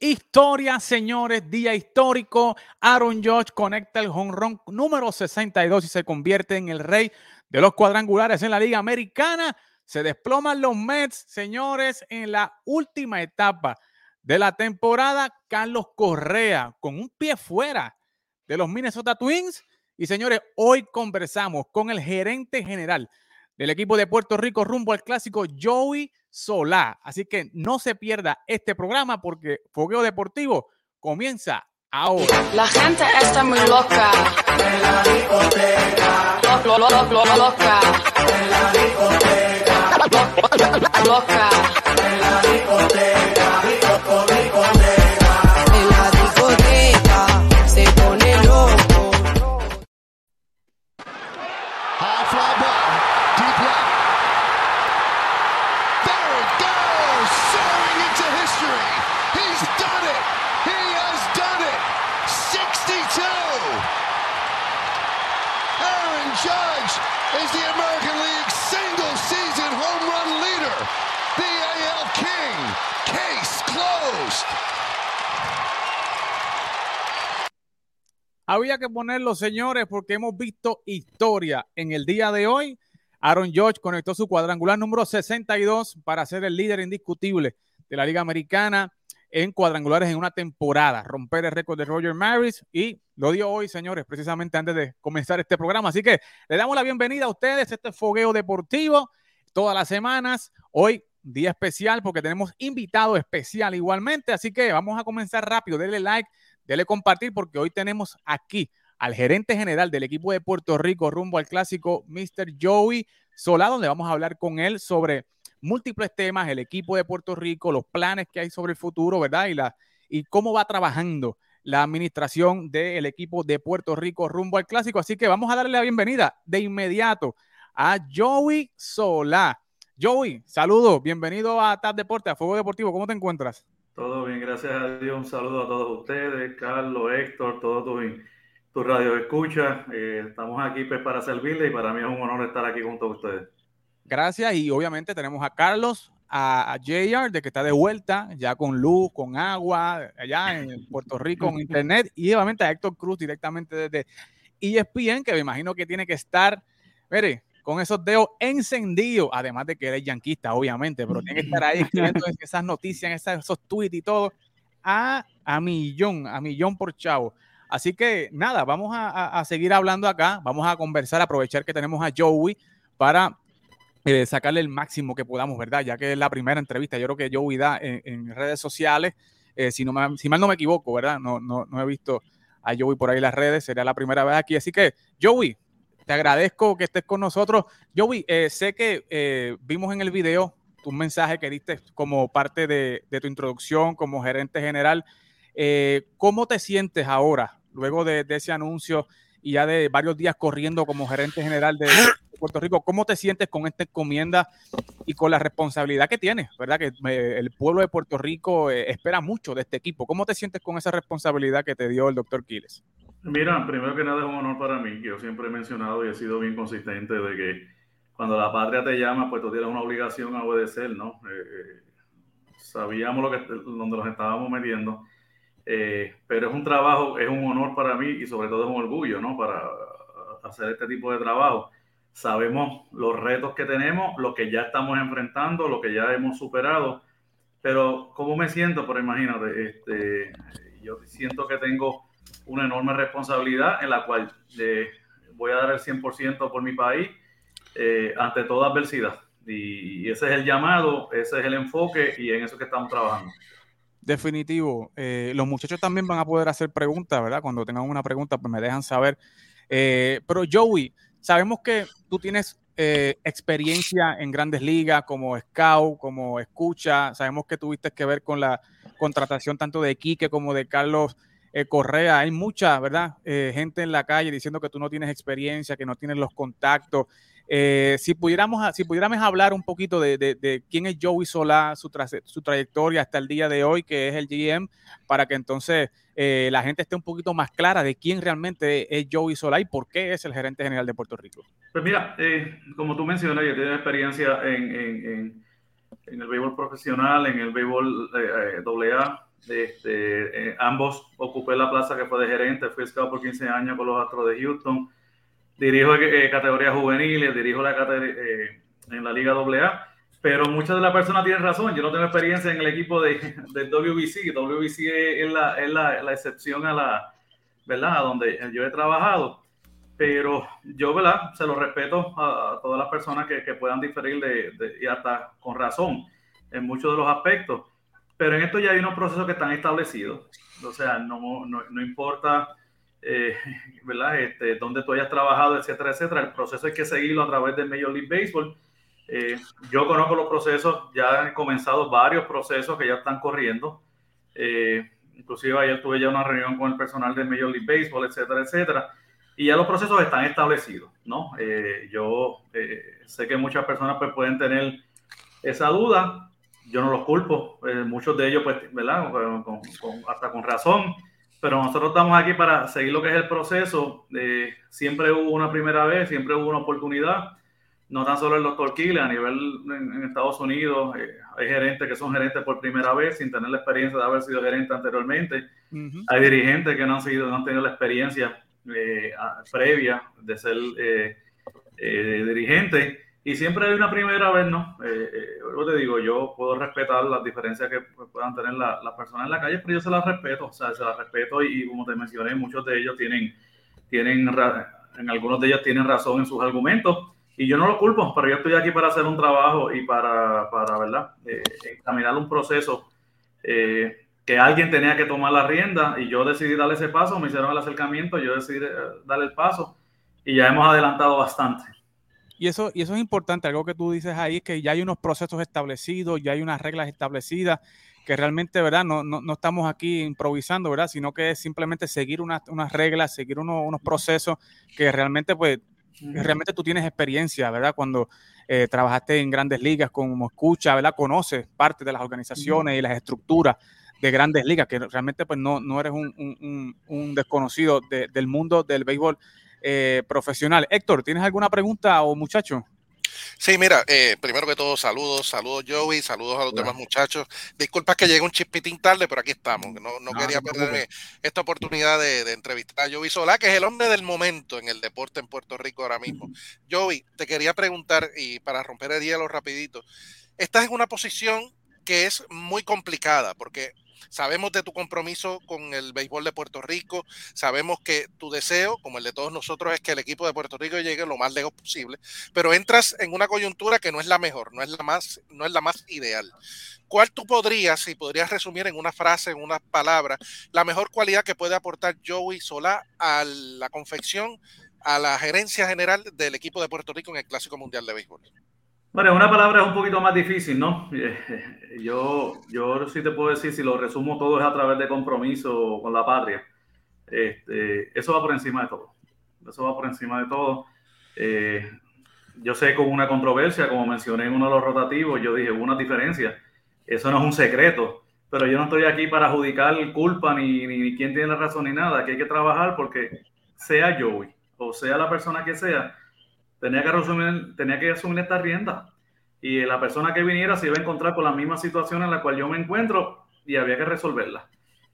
Historia, señores, día histórico. Aaron Judge conecta el run número 62 y se convierte en el rey de los cuadrangulares en la Liga Americana. Se desploman los Mets, señores, en la última etapa de la temporada. Carlos Correa con un pie fuera de los Minnesota Twins. Y señores, hoy conversamos con el gerente general del equipo de Puerto Rico rumbo al clásico Joey Solá. Así que no se pierda este programa porque Fogueo Deportivo comienza ahora. La gente está muy loca. En la discoteca. Lo, lo, lo, lo, loca. En la discoteca. Loca. En la discoteca. En Había que ponerlo, señores, porque hemos visto historia en el día de hoy. Aaron George conectó su cuadrangular número 62 para ser el líder indiscutible de la Liga Americana en cuadrangulares en una temporada, romper el récord de Roger Maris y lo dio hoy, señores, precisamente antes de comenzar este programa. Así que le damos la bienvenida a ustedes, este fogueo deportivo, todas las semanas. Hoy, día especial, porque tenemos invitado especial igualmente. Así que vamos a comenzar rápido. Denle like, denle compartir, porque hoy tenemos aquí al gerente general del equipo de Puerto Rico rumbo al clásico, Mr. Joey Solá, donde vamos a hablar con él sobre múltiples temas, el equipo de Puerto Rico, los planes que hay sobre el futuro, ¿verdad? Y, la, y cómo va trabajando la administración del equipo de Puerto Rico rumbo al clásico. Así que vamos a darle la bienvenida de inmediato a Joey Solá. Joey, saludos, bienvenido a TAP Deporte, a Fuego Deportivo, ¿cómo te encuentras? Todo bien, gracias a Dios. Un saludo a todos ustedes, Carlos, Héctor, todos tus tu radio escucha. Eh, estamos aquí pues, para servirle y para mí es un honor estar aquí junto a ustedes. Gracias y obviamente tenemos a Carlos, a, a JR, de que está de vuelta, ya con luz, con agua, allá en Puerto Rico, con internet, y obviamente a Héctor Cruz directamente desde ESPN, que me imagino que tiene que estar, mire, con esos dedos encendidos, además de que eres yanquista, obviamente, pero tiene que estar ahí escribiendo esas noticias, esas, esos tweets y todo, a, a millón, a millón por chavo. Así que nada, vamos a, seguir hablando acá, vamos a conversar, aprovechar que tenemos a Joey para eh, sacarle el máximo que podamos, ¿verdad? Ya que es la primera entrevista, yo creo que Joey da en, en redes sociales, eh, si, no me, si mal no me equivoco, ¿verdad? No, no, no he visto a Joey por ahí en las redes, sería la primera vez aquí. Así que, Joey, te agradezco que estés con nosotros. Joey, eh, sé que eh, vimos en el video un mensaje que diste como parte de, tu introducción como gerente general. Eh, ¿Cómo te sientes ahora, luego de, ese anuncio y ya de varios días corriendo como gerente general de, Puerto Rico? ¿Cómo te sientes con esta encomienda y con la responsabilidad que tienes? ¿Verdad? Que eh, el pueblo de Puerto Rico espera mucho de este equipo. ¿Cómo te sientes con esa responsabilidad que te dio el doctor Quiles? Mira, primero que nada es un honor para mí, que yo siempre he mencionado y he sido bien consistente de que cuando la patria te llama, pues tú tienes una obligación a obedecer, ¿no? Eh, sabíamos lo que, donde nos estábamos metiendo, eh, pero es un trabajo, es un honor para mí y sobre todo es un orgullo, ¿no? Para hacer este tipo de trabajo. Sabemos los retos que tenemos, lo que ya estamos enfrentando, lo que ya hemos superado, pero ¿cómo me siento? Pero imagínate, este, yo siento que tengo una enorme responsabilidad en la cual voy a dar el 100% por mi país eh, ante toda adversidad. Y, y, ese es el llamado, ese es el enfoque y en eso que estamos trabajando. Definitivo. Eh, los muchachos también van a poder hacer preguntas, ¿verdad? Cuando tengan una pregunta, pues me dejan saber. Eh, pero Joey, sabemos que tú tienes experiencia en grandes ligas como scout, como escucha. Sabemos que tuviste que ver con la contratación tanto de Quique como de Carlos eh, Correa, hay mucha, ¿verdad? Eh, gente en la calle diciendo que tú no tienes experiencia, que no tienes los contactos. Eh, si, pudiéramos, si pudiéramos hablar un poquito de, de, quién es Joey Solá, su, tra su, trayectoria hasta el día de hoy, que es el GM, para que entonces la gente esté un poquito más clara de quién realmente es Joey Solá y por qué es el gerente general de Puerto Rico. Pues mira, como tú mencionas, yo tengo experiencia en, en, en, en, el béisbol profesional, en el béisbol AA Este, eh, ambos ocupé la plaza que fue de gerente, fui scout por 15 años con los Astros de Houston. Dirijo eh, categorías juveniles, dirijo la eh, en la Liga AA, pero muchas de las personas tienen razón. Yo no tengo experiencia en el equipo de, del WBC. WBC es, la, es la, la, excepción a la, ¿verdad? A donde yo he trabajado. Pero yo, ¿verdad? Se lo respeto a, todas las personas que, que puedan diferir de, de, y hasta con razón en muchos de los aspectos. Pero en esto ya hay unos procesos que están establecidos. O sea, no, no, no importa, eh, ¿verdad? Este, dónde tú hayas trabajado, etcétera, etcétera. El proceso hay que seguirlo a través del Major League Baseball. Eh, yo conozco los procesos, ya han comenzado varios procesos que ya están corriendo. Eh, inclusive ayer tuve ya una reunión con el personal del Major League Baseball, etcétera, etcétera. Y ya los procesos están establecidos, ¿no? Eh, yo eh, sé que muchas personas pues, pueden tener esa duda, yo no los culpo, eh, muchos de ellos, pues, ¿verdad? Con, con, hasta con razón, pero nosotros estamos aquí para seguir lo que es el proceso. Eh, siempre hubo una primera vez, siempre hubo una oportunidad, no tan solo el doctor Kile, a nivel en, en Estados Unidos, eh, hay gerentes que son gerentes por primera vez sin tener la experiencia de haber sido gerente anteriormente. Uh -huh. Hay dirigentes que no han, sido, no han tenido la experiencia eh, previa de ser eh, dirigente y siempre hay una primera vez, ¿no? Eh, eh, yo te digo, yo puedo respetar las diferencias que puedan tener las la personas en la calle, pero yo se las respeto, o sea, se las respeto y, como te mencioné, muchos de ellos tienen, tienen, en algunos de ellos tienen razón en sus argumentos y yo no los culpo, pero yo estoy aquí para hacer un trabajo y para, para ¿verdad? Eh, caminar un proceso eh, que alguien tenía que tomar la rienda y yo decidí darle ese paso, me hicieron el acercamiento, yo decidí eh, darle el paso y ya hemos adelantado bastante. Y eso, y eso es importante, algo que tú dices ahí, es que ya hay unos procesos establecidos, ya hay unas reglas establecidas, que realmente, ¿verdad? No, no, no estamos aquí improvisando, ¿verdad? Sino que es simplemente seguir unas, unas reglas, seguir unos, unos procesos que realmente, pues, realmente tú tienes experiencia, ¿verdad? Cuando eh, trabajaste en grandes ligas como escucha, ¿verdad? Conoces parte de las organizaciones y las estructuras de grandes ligas, que realmente pues no, no eres un, un, un desconocido de, del mundo del béisbol eh, profesional. Héctor, ¿tienes alguna pregunta o muchacho? Sí, mira, eh, primero que todo, saludos, saludos Joey, saludos a los Hola. demás muchachos. Disculpa que llegue un chispitín tarde, pero aquí estamos. No, no, no quería perderme esta oportunidad de, de, entrevistar a Joey Solá, que es el hombre del momento en el deporte en Puerto Rico ahora mismo. Joey, te quería preguntar, y para romper el hielo rapidito, estás en una posición que es muy complicada, porque Sabemos de tu compromiso con el béisbol de Puerto Rico, sabemos que tu deseo, como el de todos nosotros, es que el equipo de Puerto Rico llegue lo más lejos posible, pero entras en una coyuntura que no es la mejor, no es la más, no es la más ideal. ¿Cuál tú podrías, si podrías resumir en una frase, en una palabra, la mejor cualidad que puede aportar Joey Solá a la confección, a la gerencia general del equipo de Puerto Rico en el Clásico Mundial de Béisbol? Bueno, una palabra es un poquito más difícil, ¿no? Yo, yo sí te puedo decir, si lo resumo todo es a través de compromiso con la patria. Este, eso va por encima de todo. Eso va por encima de todo. Eh, yo sé hubo una controversia, como mencioné en uno de los rotativos, yo dije, hubo una diferencia. Eso no es un secreto, pero yo no estoy aquí para adjudicar culpa ni, ni, ni quién tiene la razón ni nada. Aquí hay que trabajar porque sea Joey o sea la persona que sea, tenía que, resumir, tenía que asumir esta rienda. Y la persona que viniera se iba a encontrar con la misma situación en la cual yo me encuentro y había que resolverla.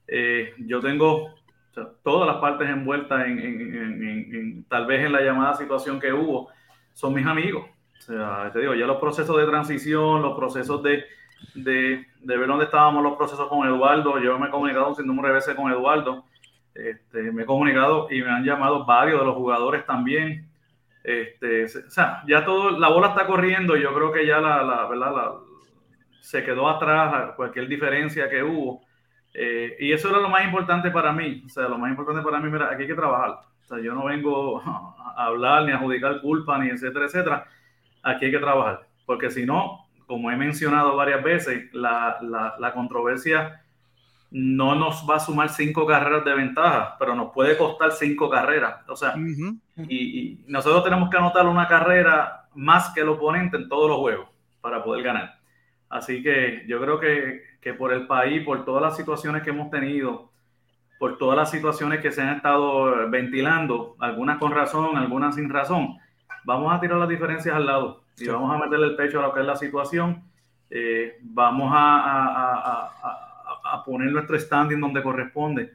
Eh, yo tengo o sea, todas las partes envueltas en, en, en, tal vez en la llamada situación que hubo, son mis amigos. O sea, te digo, ya los procesos de transición, los procesos de, de, de ver dónde estábamos los procesos con Eduardo, yo me he comunicado sin número de veces con Eduardo, este, me he comunicado y me han llamado varios de los jugadores también. Este, o sea, ya todo, la bola está corriendo, yo creo que ya la, la ¿verdad? La, se quedó atrás cualquier diferencia que hubo. Eh, y eso era lo más importante para mí. O sea, lo más importante para mí, mira, aquí hay que trabajar. O sea, yo no vengo a hablar ni a adjudicar culpa, ni etcétera, etcétera. Aquí hay que trabajar. Porque si no, como he mencionado varias veces, la, la, la controversia no nos va a sumar cinco carreras de ventaja, pero nos puede costar cinco carreras. O sea, uh -huh. y, y, nosotros tenemos que anotar una carrera más que el oponente en todos los juegos para poder ganar. Así que yo creo que, que por el país, por todas las situaciones que hemos tenido, por todas las situaciones que se han estado ventilando, algunas con razón, algunas sin razón, vamos a tirar las diferencias al lado y sí. vamos a meterle el pecho a lo que es la situación. Eh, vamos a, a, a, a poner nuestro standing donde corresponde,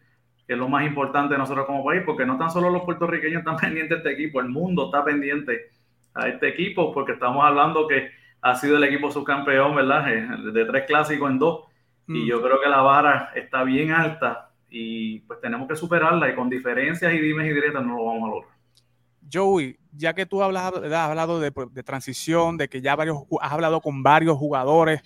que es lo más importante de nosotros como país, porque no tan solo los puertorriqueños están pendientes de este equipo, el mundo está pendiente a este equipo, porque estamos hablando que ha sido el equipo subcampeón, ¿verdad? Eh, De tres clásicos en dos, y Mm. yo creo que la vara está bien alta y pues tenemos que superarla y con diferencias y dimes y directas no lo vamos a lograr. Joey, ya que tú hablas, has hablado de, de transición, de que ya varios, has hablado con varios jugadores,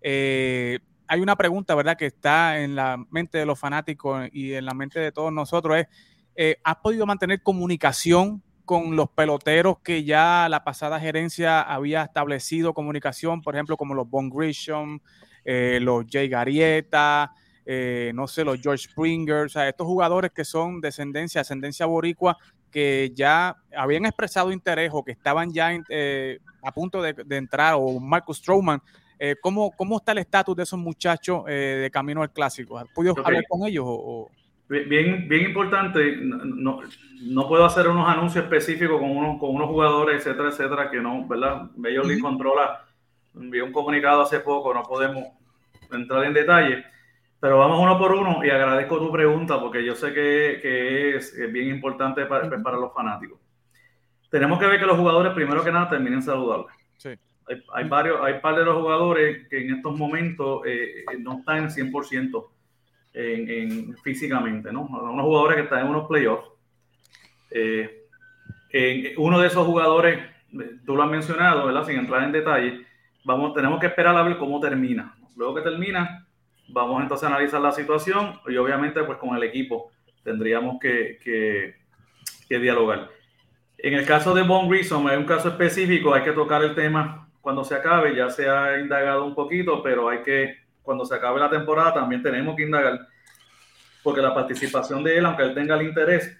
eh, hay una pregunta, ¿verdad?, que está en la mente de los fanáticos y en la mente de todos nosotros, es, eh, ¿has podido mantener comunicación con los peloteros que ya la pasada gerencia había establecido comunicación, por ejemplo, como los Von Grisham, eh, los Jay Garrieta, eh, no sé, los George Springer, o sea, estos jugadores que son descendencia, ascendencia boricua, que ya habían expresado interés o que estaban ya eh, a punto de, entrar, o Marcus Stroman, eh, ¿cómo, ¿cómo está el estatus de esos muchachos eh, de camino al clásico? ¿Has podido hablar con ellos? O, o- Bien, bien importante, no, no, puedo hacer unos anuncios específicos con unos, con unos jugadores, etcétera, etcétera, que no, ¿verdad? Major League Ujú. controla, envió un comunicado hace poco, no podemos entrar en detalle, pero vamos uno por uno y agradezco tu pregunta porque yo sé que, que es, es bien importante para, Ujú. para los fanáticos. Tenemos que ver que los jugadores, primero que nada, terminen saludables. Sí. Hay, varios, hay par de los jugadores que en estos momentos eh, eh, no están en 100% en, en- físicamente, ¿no? Unos jugadores que están en unos playoffs. Eh, uno de esos jugadores, tú lo has mencionado, ¿verdad? Sin entrar en detalle, vamos, tenemos que esperar a ver cómo termina. Luego que termina, vamos entonces a analizar la situación y obviamente pues con el equipo tendríamos que, que- dialogar. En el caso de Von Grissom, hay un caso específico, hay que tocar el tema cuando se acabe, ya se ha indagado un poquito, pero hay que, cuando se acabe la temporada, también tenemos que indagar, porque la participación de él, aunque él tenga el interés,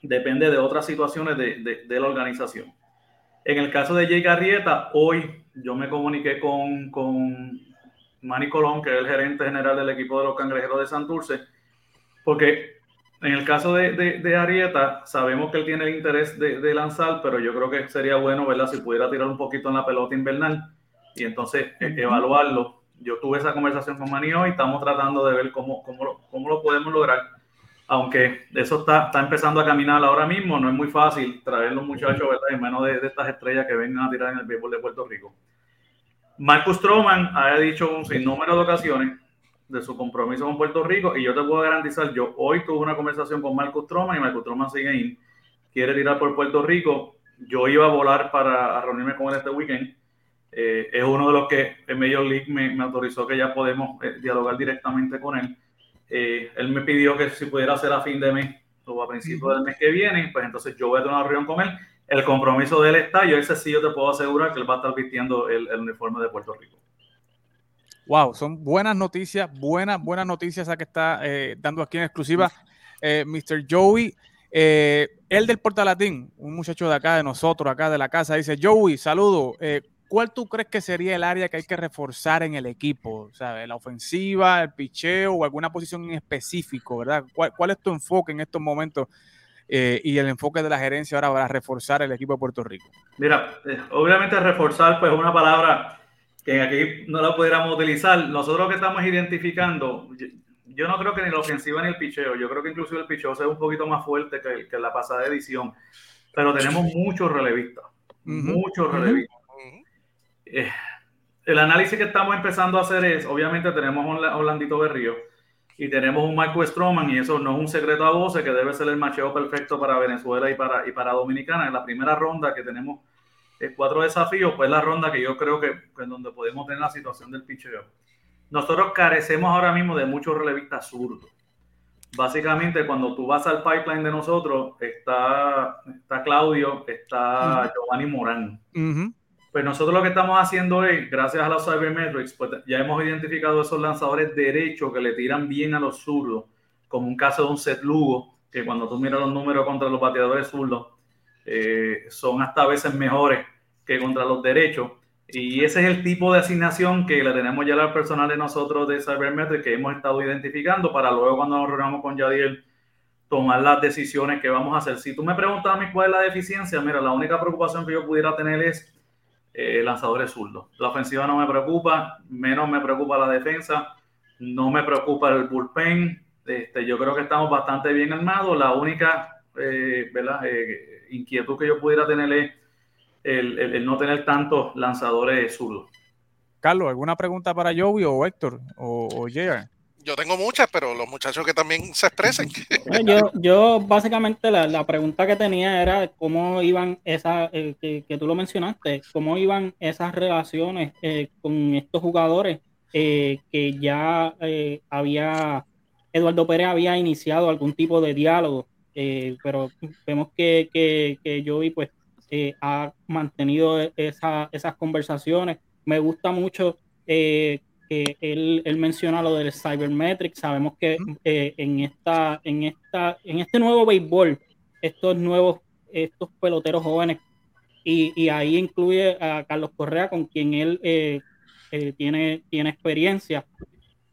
depende de otras situaciones de, de- de la organización. En el caso de Jay Garrieta, hoy yo me comuniqué con, con Manny Colón, que es el gerente general del equipo de los cangrejeros de Santurce, porque en el caso de, de, de Arieta, sabemos que él tiene el interés de, de lanzar, pero yo creo que sería bueno, ¿verdad? Si pudiera tirar un poquito en la pelota invernal y entonces eh, Ujú. evaluarlo. Yo tuve esa conversación con Manny hoy, estamos tratando de ver cómo, cómo, lo, cómo lo podemos lograr, aunque eso está, está empezando a caminar ahora mismo, no es muy fácil traer los muchachos, ¿verdad? En menos de, de estas estrellas que vengan a tirar en el béisbol de Puerto Rico. Marcus Stroman ha dicho un sinnúmero de ocasiones de su compromiso con Puerto Rico y yo te puedo garantizar, yo hoy tuve una conversación con Marcus Stroman y Marcus Stroman sigue ahí, quiere tirar por Puerto Rico, yo iba a volar para reunirme con él este weekend, Eh, es uno de los que en Major League me, me autorizó que ya podemos eh, dialogar directamente con él. Eh, él me pidió que si pudiera hacer a fin de mes o a principios del mes que viene, pues entonces yo voy a tener una reunión con él. El compromiso de él está, yo ese sí yo te puedo asegurar que él va a estar vistiendo el, el uniforme de Puerto Rico. Wow, son buenas noticias, buenas, buenas noticias esa que está eh, dando aquí en exclusiva eh, Mr. Joey. Eh, el del Portalatín, un muchacho de acá, de nosotros, acá de la casa, dice, Joey, saludo. Eh, ¿Cuál tú crees que sería el área que hay que reforzar en el equipo? ¿Sabes? ¿La ofensiva, el picheo o alguna posición en específico, verdad? ¿Cuál, cuál es tu enfoque en estos momentos eh, y el enfoque de la gerencia ahora para reforzar el equipo de Puerto Rico? Mira, eh, obviamente reforzar pues una palabra que aquí no la pudiéramos utilizar. Nosotros lo que estamos identificando, yo, no creo que ni la ofensiva ni el picheo, yo creo que inclusive el picheo sea un poquito más fuerte que, que la pasada edición, pero tenemos muchos relevistas, Ujú, muchos ujú. relevistas. Eh, el análisis que estamos empezando a hacer es, obviamente tenemos a Orla- Orlandito Berrío y tenemos un Marco Stroman y eso no es un secreto a voces que debe ser el macheo perfecto para Venezuela y para, y para Dominicana. En la primera ronda que tenemos eh, cuatro desafíos, pues la ronda que yo creo que, que es donde podemos tener la situación del picheo. Nosotros carecemos ahora mismo de muchos relevistas zurdos. Básicamente, cuando tú vas al pipeline de nosotros, está, está Claudio, está Giovanni Morán. Ujú, Pues nosotros lo que estamos haciendo es, gracias a los Cybermetrics, pues ya hemos identificado esos lanzadores derechos que le tiran bien a los zurdos, como un caso de un Seth Lugo, que cuando tú miras los números contra los bateadores zurdos, eh, son hasta a veces mejores que contra los derechos. Y ese es el tipo de asignación que le tenemos ya al personal de nosotros de Cybermetrics que hemos estado identificando para luego cuando nos reunamos con Yadiel tomar las decisiones que vamos a hacer. Si tú me preguntas a mí cuál es la deficiencia, mira, la única preocupación que yo pudiera tener es eh, lanzadores zurdos. La ofensiva no me preocupa, menos me preocupa la defensa. No me preocupa el bullpen. Este, yo creo que estamos bastante bien armados. La única eh. Eh, inquietud que yo pudiera tener es el, el- el no tener tantos lanzadores zurdos. Carlos, ¿alguna pregunta para Joey o Héctor o, o JR? Yo tengo muchas, pero los muchachos que también se expresen. Bueno, Yo, yo básicamente la, la pregunta que tenía era cómo iban esas, eh, que, que tú lo mencionaste, cómo iban esas relaciones eh, con estos jugadores eh, que ya eh, había, Eduardo Pérez había iniciado algún tipo de diálogo, eh, pero vemos que, que, que Joey pues eh, ha mantenido esa- esas conversaciones. Me gusta mucho eh, que él, él menciona lo del Cybermetrics. Sabemos que eh, en, esta, en, esta, en este nuevo béisbol, estos nuevos, estos peloteros jóvenes, y, y ahí incluye a Carlos Correa, con quien él eh, eh, tiene, tiene experiencia.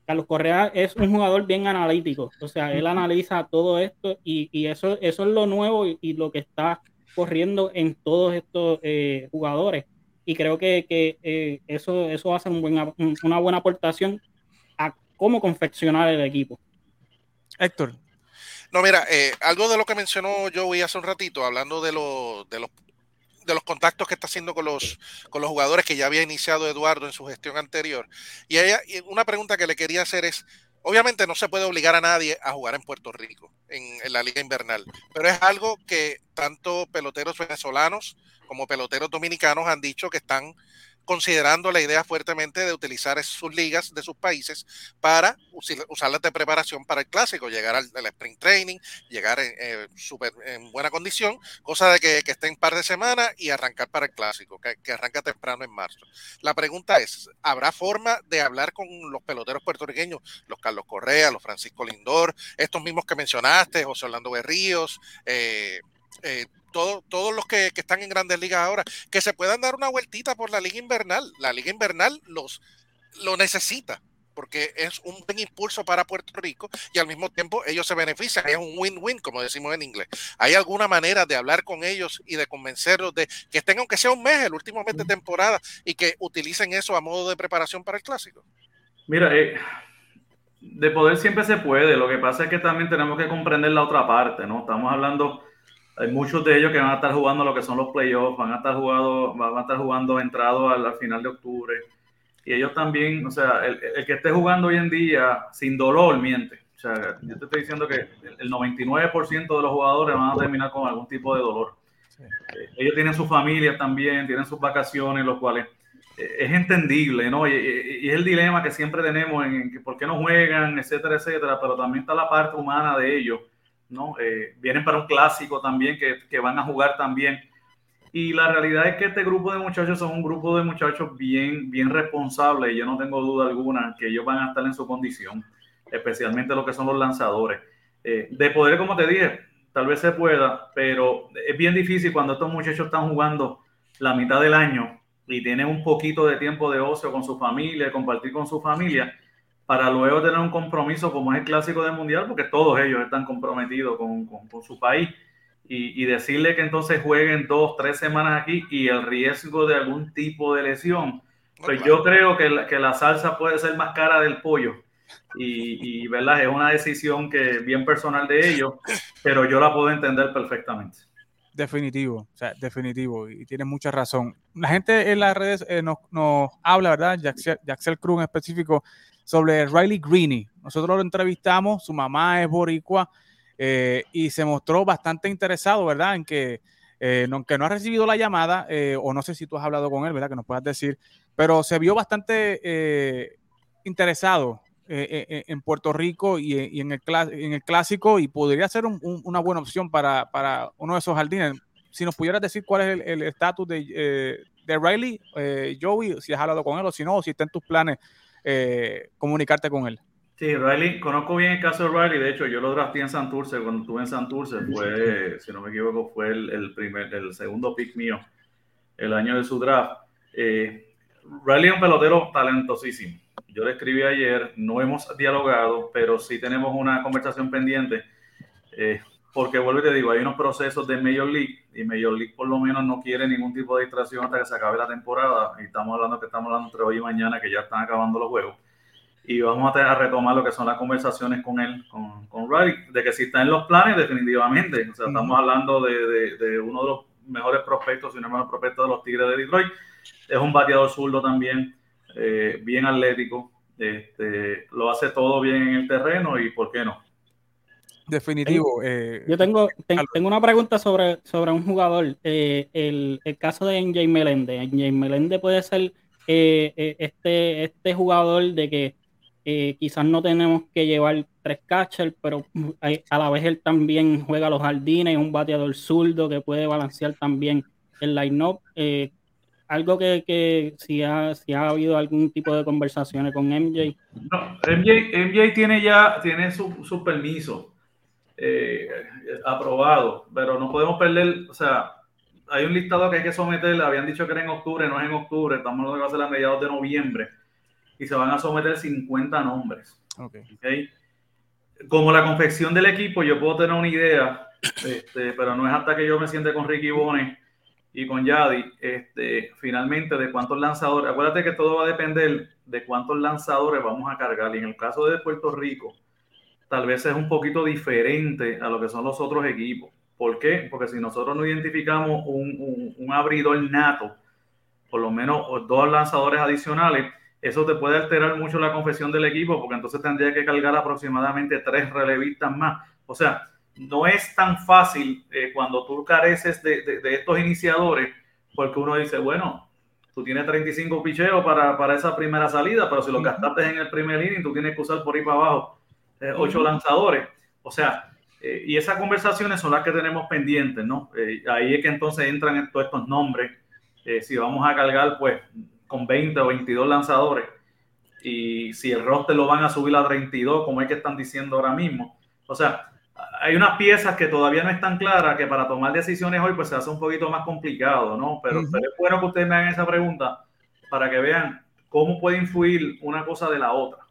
Carlos Correa es un jugador bien analítico, o sea, él analiza todo esto y, y eso, eso es lo nuevo y, y lo que está corriendo en todos estos eh, jugadores. Y creo que, que, eh, eso, eso hace un buen, un- una buena aportación a cómo confeccionar el equipo. Héctor, No, mira, eh, algo de lo que mencionó Joey hace un ratito, hablando de, los de los de los contactos que está haciendo con los, con los jugadores que ya había iniciado Eduardo en su gestión anterior. Y ella, y una pregunta que le quería hacer es, obviamente no se puede obligar a nadie a jugar en Puerto Rico, en, la liga invernal, pero es algo que tanto peloteros venezolanos como peloteros dominicanos han dicho que están considerando la idea fuertemente de utilizar sus ligas de sus países para usarlas de preparación para el clásico, llegar al, al sprint training, llegar en, eh, súper- en buena condición, cosa de que, que esté en par de semanas y arrancar para el clásico, que, que arranca temprano en marzo. La pregunta es, ¿habrá forma de hablar con los peloteros puertorriqueños, los Carlos Correa, los Francisco Lindor, estos mismos que mencionaste, José Orlando Berríos, eh, eh, todo- todos los que, que están en grandes ligas ahora, que se puedan dar una vueltita por la liga invernal. La liga invernal los lo necesita porque es un buen impulso para Puerto Rico y al mismo tiempo ellos se benefician, es un win-win, como decimos en inglés. ¿Hay alguna manera de hablar con ellos y de convencerlos de que estén, aunque sea un mes, el último mes de temporada, y que utilicen eso a modo de preparación para el clásico? Mira, eh, de poder siempre se puede. Lo que pasa es que también tenemos que comprender la otra parte, ¿no? Estamos hablando, hay muchos de ellos que van a estar jugando lo que son los playoffs, van a estar jugando, van a estar jugando entrado al, al final de octubre. Y ellos también, o sea, el, el que esté jugando hoy en día sin dolor miente. O sea, yo te estoy diciendo que el el 99% de los jugadores van a terminar con algún tipo de dolor. Eh, ellos tienen sus familias también, tienen sus vacaciones, los cuales eh, es entendible, ¿no? Y, y- y es el dilema que siempre tenemos en, en que por qué no juegan, etcétera, etcétera, pero también está la parte humana de ellos, ¿no? Eh, vienen para un clásico también que, que van a jugar también. Y la realidad es que este grupo de muchachos son un grupo de muchachos bien, bien responsables yo no tengo duda alguna que ellos van a estar en su condición, especialmente lo que son los lanzadores. Eh, de poder, como te dije, tal vez se pueda, pero es bien difícil cuando estos muchachos están jugando la mitad del año y tienen un poquito de tiempo de ocio con su familia, compartir con su familia, para luego tener un compromiso como es el clásico del mundial, porque todos ellos están comprometidos con, con- con su país, y, y decirle que entonces jueguen dos, tres semanas aquí y el riesgo de algún tipo de lesión, pues yo creo que la, que la salsa puede ser más cara del pollo. Y, y, verdad, es una decisión que bien personal de ellos, pero yo la puedo entender perfectamente. Definitivo, o sea, definitivo, y tienes mucha razón. La gente en las redes eh, nos, nos habla, ¿verdad? Jaxel Cruz en específico, sobre Riley Greeny. Nosotros lo entrevistamos, su mamá es boricua, eh, y se mostró bastante interesado, ¿verdad? En que, eh, no, que no ha recibido la llamada, eh, o no sé si tú has hablado con él, ¿verdad? Que nos puedas decir, pero se vio bastante eh, interesado eh, eh, en Puerto Rico y, y en, el en el clásico y podría ser un- un- una buena opción para, para uno de esos jardines. Si nos pudieras decir cuál es el estatus de, eh, de Riley, eh, Joey, si has hablado con él o si no, o si está en tus planes eh, comunicarte con él. Sí, Riley, conozco bien el caso de Riley, de hecho yo lo drafté en Santurce, cuando estuve en Santurce, fue, si no me equivoco, fue el, el primer, el segundo pick mío, el año de su draft. Eh, Riley es un pelotero talentosísimo. Yo le escribí ayer, no hemos dialogado, pero sí tenemos una conversación pendiente, eh, porque vuelvo y te digo, hay unos procesos de Major League y Major League por lo menos no quiere ningún tipo de distracción hasta que se acabe la temporada. Y estamos hablando que estamos hablando entre hoy y mañana, que ya están acabando los juegos. y vamos a, retomar lo que son las conversaciones con él, con, con de que si está en los planes, definitivamente. O sea, estamos hablando de, de- de uno de los mejores prospectos, si no el mejor prospecto de los Tigres de Detroit. Es un bateador zurdo también, eh, bien atlético, este, lo hace todo bien en el terreno y ¿por qué no? Definitivo. eh, Yo tengo, ten- Carlos. tengo una pregunta sobre, sobre un jugador. eh, el, el caso de NJ Melende. NJ Melende puede ser eh, eh, este, este jugador de que eh, quizás no tenemos que llevar tres catchers, pero a la vez él también juega los jardines, es un bateador zurdo que puede balancear también el line-up. Algo que, que si, ha, si ha habido algún tipo de conversaciones con MJ. No, MJ, MJ tiene ya tiene su, su permiso eh, aprobado, pero no podemos perder, o sea, hay un listado que hay que someter, habían dicho que era en octubre, no es en octubre, estamos hablando que va a ser a mediados de noviembre, y se van a someter 50 nombres. ok. ¿ok? Como la confección del equipo, yo puedo tener una idea, este, pero no es hasta que yo me siente con Ricky Bones y con Yadi, este, finalmente de cuántos lanzadores. Acuérdate que todo va a depender de cuántos lanzadores vamos a cargar. Y en el caso de Puerto Rico, tal vez es un poquito diferente a lo que son los otros equipos. ¿Por qué? Porque si nosotros no identificamos un, un, un abridor nato, por lo menos dos lanzadores adicionales, eso te puede alterar mucho la confesión del equipo, porque entonces tendría que cargar aproximadamente tres relevistas más. O sea, no es tan fácil eh, cuando tú careces de, de, de, estos iniciadores, porque uno dice, bueno, tú tienes 35 picheos para, para esa primera salida, pero si lo gastaste en el primer inning, tú tienes que usar por ahí para abajo eh, ocho lanzadores. O sea, eh, y esas conversaciones son las que tenemos pendientes, ¿no? Eh, ahí es que entonces entran todos estos nombres. Si vamos a cargar, pues, con 20 o 22 lanzadores, y si el roster lo van a subir a 32, como es que están diciendo ahora mismo. O sea, hay unas piezas que todavía no están claras, que para tomar decisiones hoy, pues se hace un poquito más complicado, ¿no? Pero, uh -huh. pero es bueno que ustedes me hagan esa pregunta para que vean cómo puede influir una cosa de la otra.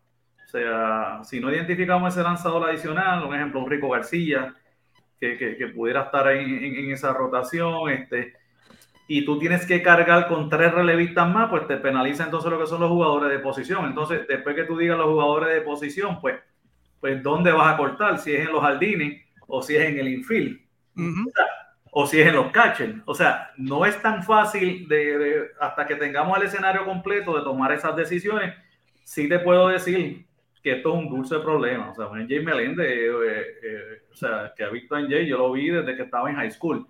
O sea, si no identificamos ese lanzador adicional, un ejemplo, un Rico García, que, que, que pudiera estar ahí en, en, esa rotación, este, y tú tienes que cargar con tres relevistas más, pues te penaliza entonces lo que son los jugadores de posición. Entonces, después que tú digas los jugadores de posición, pues, pues ¿dónde vas a cortar? Si es en los jardines o si es en el infield. Uh -huh. o, sea, o, si es en los catchers. O sea, no es tan fácil de, de, hasta que tengamos el escenario completo de tomar esas decisiones. Sí te puedo decir que esto es un dulce problema. O sea, Jay Meléndez, eh, eh, o sea, que ha visto en Jay, yo lo vi desde que estaba en high school.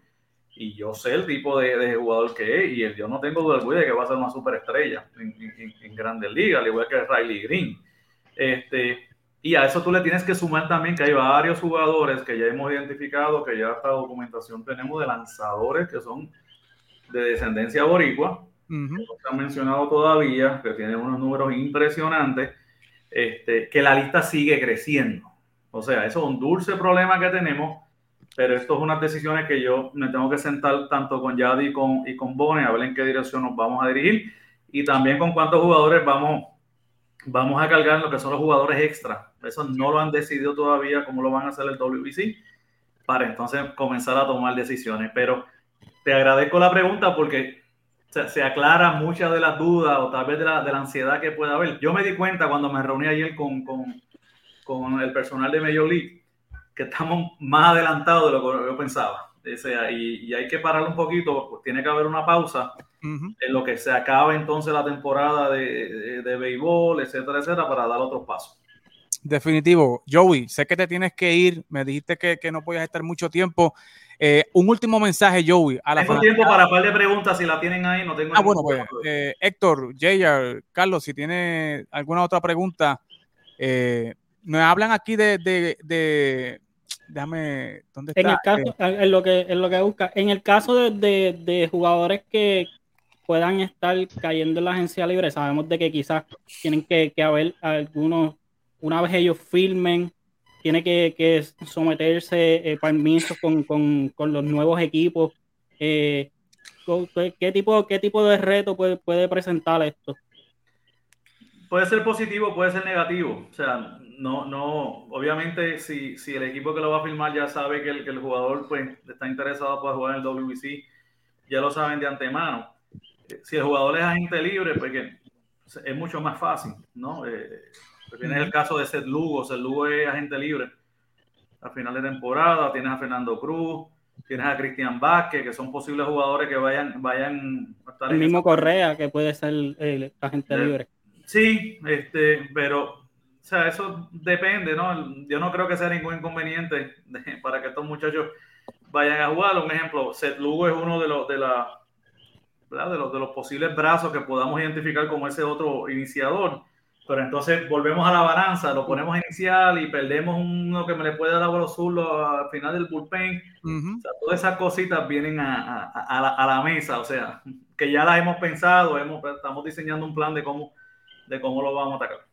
Y yo sé el tipo de, de jugador que es, y el, yo no tengo duda alguna de que va a ser una superestrella en, en, en Grandes Ligas, al igual que Riley Green. Este, y a eso tú le tienes que sumar también que hay varios jugadores que ya hemos identificado, que ya esta documentación tenemos de lanzadores que son de descendencia boricua, uh -huh. que no se han mencionado todavía, que tienen unos números impresionantes, este, que la lista sigue creciendo. O sea, eso es un dulce problema que tenemos, pero esto es unas decisiones que yo me tengo que sentar tanto con Yadi y con, y con Bone a ver en qué dirección nos vamos a dirigir y también con cuántos jugadores vamos, vamos a cargar lo que son los jugadores extra. Eso no lo han decidido todavía cómo lo van a hacer el WBC para entonces comenzar a tomar decisiones. Pero te agradezco la pregunta porque se, se aclara muchas de las dudas o tal vez de la, de la, ansiedad que pueda haber. Yo me di cuenta cuando me reuní ayer con, con, con el personal de Major League que estamos más adelantados de lo que yo pensaba. O sea, y, y, hay que parar un poquito, pues tiene que haber una pausa uh -huh. en lo que se acaba entonces la temporada de, de, de, béisbol, etcétera, etcétera, para dar otros pasos. Definitivo. Joey, sé que te tienes que ir, me dijiste que, que no podías estar mucho tiempo. Eh, un último mensaje, Joey. A la tengo tiempo para un par de preguntas, si la tienen ahí, no tengo Ah, bueno, pues, eh, Héctor, JR, Carlos, si tiene alguna otra pregunta, eh, nos hablan aquí de, de, de déjame, ¿dónde está? En el caso, en lo que, en lo que busca, en el caso de, de, de, jugadores que puedan estar cayendo en la agencia libre, sabemos de que quizás tienen que, que haber algunos, una vez ellos filmen, tiene que, someterse eh, permisos con, con, con, los nuevos equipos. Eh, ¿qué, tipo, ¿Qué tipo de reto puede, puede presentar esto? Puede ser positivo, puede ser negativo. O sea, no, no, obviamente si, si el equipo que lo va a firmar ya sabe que el, que el jugador pues, está interesado para jugar en el WBC, ya lo saben de antemano. Si el jugador es agente libre, pues que es mucho más fácil, ¿no? Eh, Tienes el caso de Seth Lugo, Seth Lugo es agente libre a final de temporada, tienes a Fernando Cruz, tienes a Cristian Vázquez, que son posibles jugadores que vayan, vayan a estar El mismo Correa, que puede ser el agente Eh, libre. Sí, este, pero, o sea, eso depende, ¿no? Yo no creo que sea ningún inconveniente de- para que estos muchachos vayan a jugar. Un ejemplo, Seth Lugo es uno de los, de la, ¿verdad? De los, de los posibles brazos que podamos identificar como ese otro iniciador. Pero entonces volvemos a la balanza, lo ponemos inicial y perdemos uno que me le puede dar a los zurdos al final del bullpen. Ujú. O sea, todas esas cositas vienen a, a- a la, a la mesa, o sea, que ya las hemos pensado, hemos, estamos diseñando un plan de cómo, de cómo lo vamos a atacar.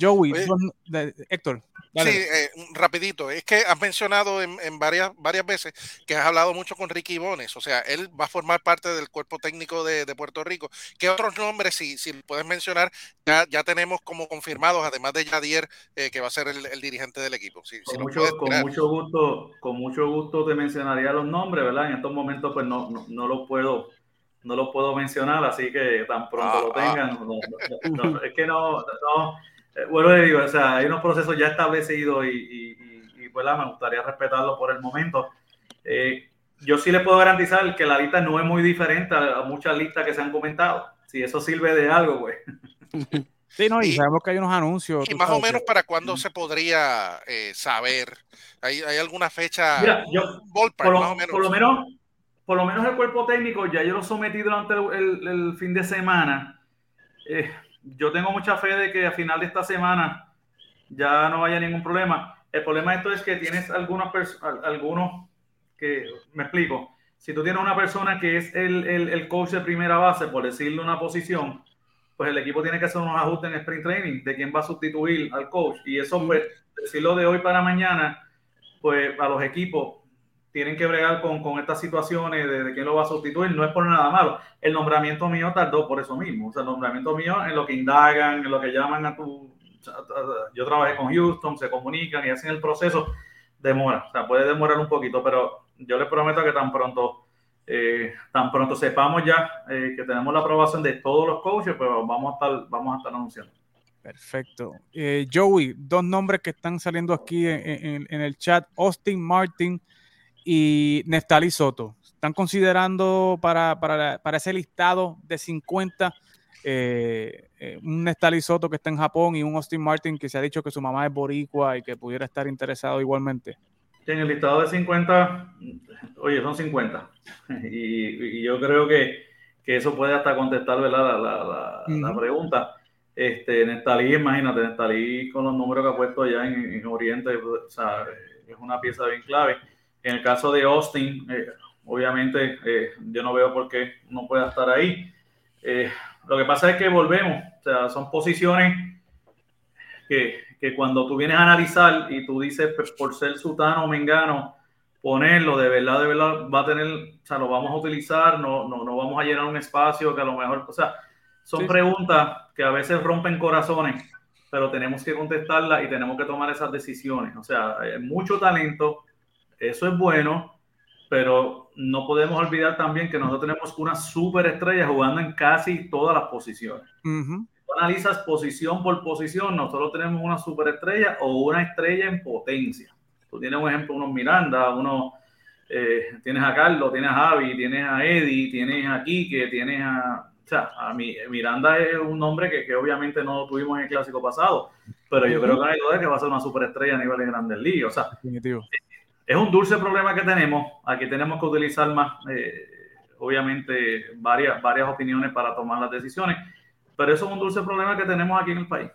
Joey, Oye. dos- de- Héctor. dale. Sí, eh, rapidito. Es que has mencionado en, en varias, varias veces que has hablado mucho con Ricky Bones. O sea, él va a formar parte del cuerpo técnico de, de Puerto Rico. ¿Qué otros nombres, si, si puedes mencionar, ya, ya tenemos como confirmados, además de Yadier, eh, que va a ser el, el dirigente del equipo? Si, Con, mucho, con mucho gusto, con mucho gusto te mencionaría los nombres, ¿verdad? En estos momentos pues no, no, no los puedo no los puedo mencionar, así que tan pronto Ah, lo ah. tengan, no, no, no, es que no, no vuelvo a digo, o sea, hay unos procesos ya establecidos y, y, y, y, ¿verdad? me gustaría respetarlo por el momento. Eh, yo sí le puedo garantizar que la lista no es muy diferente a, a muchas listas que se han comentado. Si eso sirve de algo, pues. Sí, no, y, Y- sabemos que hay unos anuncios. Y más o sabes, menos que- para cuándo se podría eh, saber. ¿Hay, hay alguna fecha? Mira, yo- ballpark, por lo, más o menos. por lo menos por lo menos el cuerpo técnico ya yo lo sometí durante el, el- el fin de semana Eh, yo tengo mucha fe de que a final de esta semana ya no haya ningún problema. El problema de esto es que tienes algunas algunos que me explico. Si tú tienes una persona que es el, el, el coach de primera base por decirle una posición pues el equipo tiene que hacer unos ajustes en sprint training de quién va a sustituir al coach. Y eso pues decirlo de hoy para mañana pues a los equipos tienen que bregar con, con estas situaciones de, de quién lo va a sustituir, no es por nada malo. El nombramiento mío tardó por eso mismo. O sea, el nombramiento mío en lo que indagan, en lo que llaman a tu... Yo trabajé con Houston, se comunican y hacen el proceso, demora. O sea, puede demorar un poquito, pero yo les prometo que tan pronto, eh, tan pronto sepamos ya eh, que tenemos la aprobación de todos los coaches, pues vamos a estar, vamos a estar anunciando. Perfecto. Eh, Joey, dos nombres que están saliendo aquí en, en- en el chat, Austin Martin y Neftali Soto. ¿Están considerando para, para, para ese listado de 50 eh, eh, un Neftali Soto que está en Japón y un Austin Martin que se ha dicho que su mamá es boricua y que pudiera estar interesado igualmente? En el listado de 50, oye, son 50. Y, y yo creo que, que eso puede hasta contestar ¿verdad? la, la, la, pregunta. Este, Nestalí, imagínate, Nestalí con los números que ha puesto allá en, en Oriente, o sea, es una pieza bien clave. En el caso de Austin, eh, obviamente eh, yo no veo por qué no pueda estar ahí. Eh, lo que pasa es que volvemos, o sea, son posiciones que, que cuando tú vienes a analizar y tú dices pues, por ser sutano o mengano, ponerlo de verdad, de verdad va a tener, o sea, lo vamos a utilizar, no, no, no vamos a llenar un espacio que a lo mejor, o sea, son Sí. preguntas que a veces rompen corazones, pero tenemos que contestarlas y tenemos que tomar esas decisiones. O sea, hay mucho talento, eso es bueno, pero no podemos olvidar también que nosotros tenemos una superestrella jugando en casi todas las posiciones tú analizas posición por posición, nosotros tenemos una superestrella o una estrella en potencia. Tú tienes un ejemplo, unos Miranda, uno eh, tienes a Carlos, tienes a Javi, tienes a Eddie, tienes a Quique, tienes a... O sea, a mi, Miranda es un nombre que, que obviamente no tuvimos en el clásico pasado, pero yo creo que hay duda que va a ser una superestrella a nivel de Grandes Ligas. O sea, Definitivo. Es un dulce problema que tenemos. Aquí tenemos que utilizar más, eh, obviamente, varias, varias opiniones para tomar las decisiones. Pero eso es un dulce problema que tenemos aquí en el país.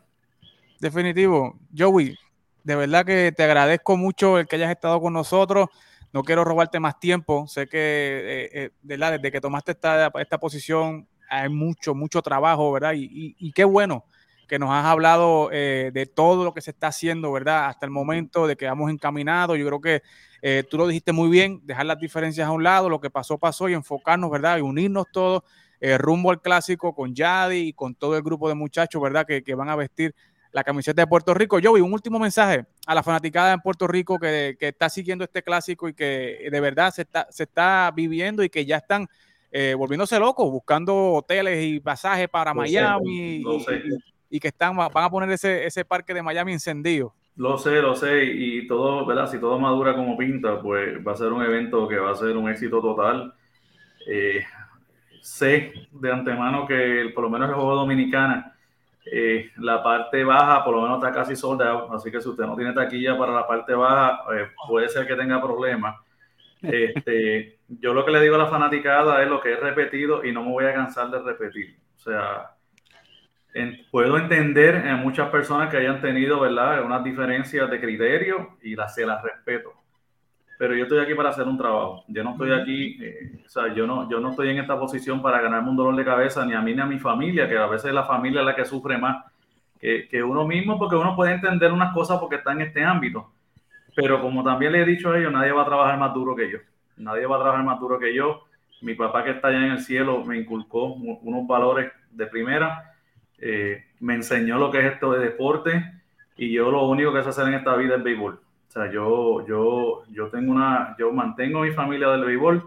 Definitivo. Joey, de verdad que te agradezco mucho el que hayas estado con nosotros. No quiero robarte más tiempo. Sé que eh, eh, de verdad, desde que tomaste esta, esta posición hay mucho, mucho trabajo, ¿verdad? Y, y- y qué bueno que nos has hablado eh, de todo lo que se está haciendo, ¿verdad? Hasta el momento de que vamos encaminados. Yo creo que eh, tú lo dijiste muy bien, dejar las diferencias a un lado, lo que pasó, pasó y enfocarnos, ¿verdad? Y unirnos todos eh, rumbo al clásico con Yadi y con todo el grupo de muchachos, ¿verdad? Que, que van a vestir la camiseta de Puerto Rico. Joey, un último mensaje a la fanaticada en Puerto Rico que, que está siguiendo este clásico y que de verdad se está, se está viviendo y que ya están eh, volviéndose locos, buscando hoteles y pasajes para Miami. sé. Y- que están, van a poner ese, ese parque de Miami encendido. Lo sé, lo sé, y todo, ¿verdad? Si todo madura como pinta, pues va a ser un evento que va a ser un éxito total. Eh, sé de antemano que por lo menos el juego dominicana, eh, la parte baja por lo menos está casi soldado, así que si usted no tiene taquilla para la parte baja, eh, puede ser que tenga problemas. Este, yo lo que le digo a la fanaticada es lo que he repetido y no me voy a cansar de repetir. O sea, en- puedo entender en muchas personas que hayan tenido, ¿verdad?, unas diferencias de criterio y las, se las respeto. Pero yo estoy aquí para hacer un trabajo. Yo no estoy aquí, eh, o sea, yo no, yo no estoy en esta posición para ganarme un dolor de cabeza ni a mí ni a mi familia, que a veces la familia es la que sufre más que, que uno mismo, porque uno puede entender unas cosas porque está en este ámbito. Pero como también le he dicho a ellos, nadie va a trabajar más duro que yo. Nadie va a trabajar más duro que yo. Mi papá que está allá en el cielo me inculcó unos valores de primera, eh, me enseñó lo que es esto de deporte y yo lo único que sé hacer en esta vida es béisbol. O sea, yo, yo, yo tengo una, yo mantengo mi familia del béisbol,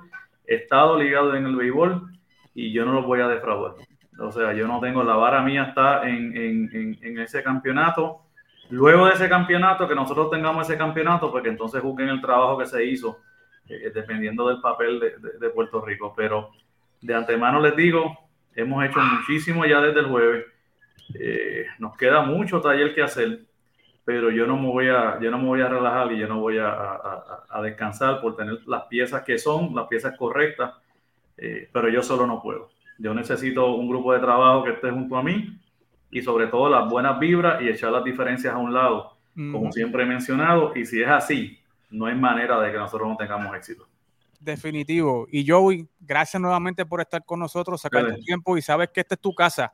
estado ligado en el béisbol y yo no los voy a defraudar. O sea, yo no tengo, la vara mía está en, en, en, ese campeonato. Luego de ese campeonato, que nosotros tengamos ese campeonato, porque entonces juzguen el trabajo que se hizo, eh, dependiendo del papel de- de Puerto Rico. Pero de antemano les digo, hemos hecho muchísimo ya desde el jueves. Eh, nos queda mucho taller que hacer, pero yo no me voy a, yo no me voy a relajar y yo no voy a, a- a- a descansar por tener las piezas que son, las piezas correctas, eh, pero yo solo no puedo. Yo necesito un grupo de trabajo que esté junto a mí y sobre todo las buenas vibras y echar las diferencias a un lado, como siempre he mencionado, y si es así, no hay manera de que nosotros no tengamos éxito. Definitivo. Y Joey, gracias nuevamente por estar con nosotros, sacar tu tiempo y sabes que esta es tu casa.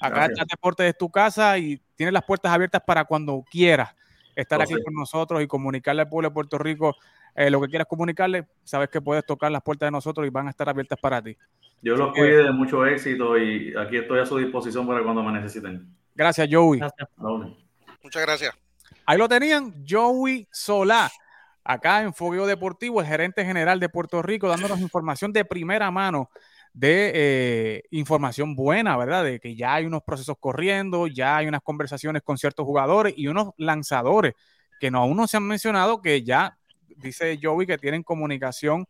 Acá Gracias. el deporte es tu casa y tienes las puertas abiertas para cuando quieras estar aquí con nosotros y comunicarle al pueblo de Puerto Rico eh, lo que quieras comunicarle. Sabes que puedes tocar las puertas de nosotros y van a estar abiertas para ti. Yo los cuide de mucho éxito y aquí estoy a su disposición para cuando me necesiten. Gracias, Joey. Gracias. Muchas gracias. Ahí lo tenían, Joey Solá, acá en Fogueo Deportivo, el gerente general de Puerto Rico, dándonos información de primera mano, de eh, información buena, ¿verdad? De que ya hay unos procesos corriendo, ya hay unas conversaciones con ciertos jugadores y unos lanzadores que no, aún no se han mencionado, que ya dice Joey que tienen comunicación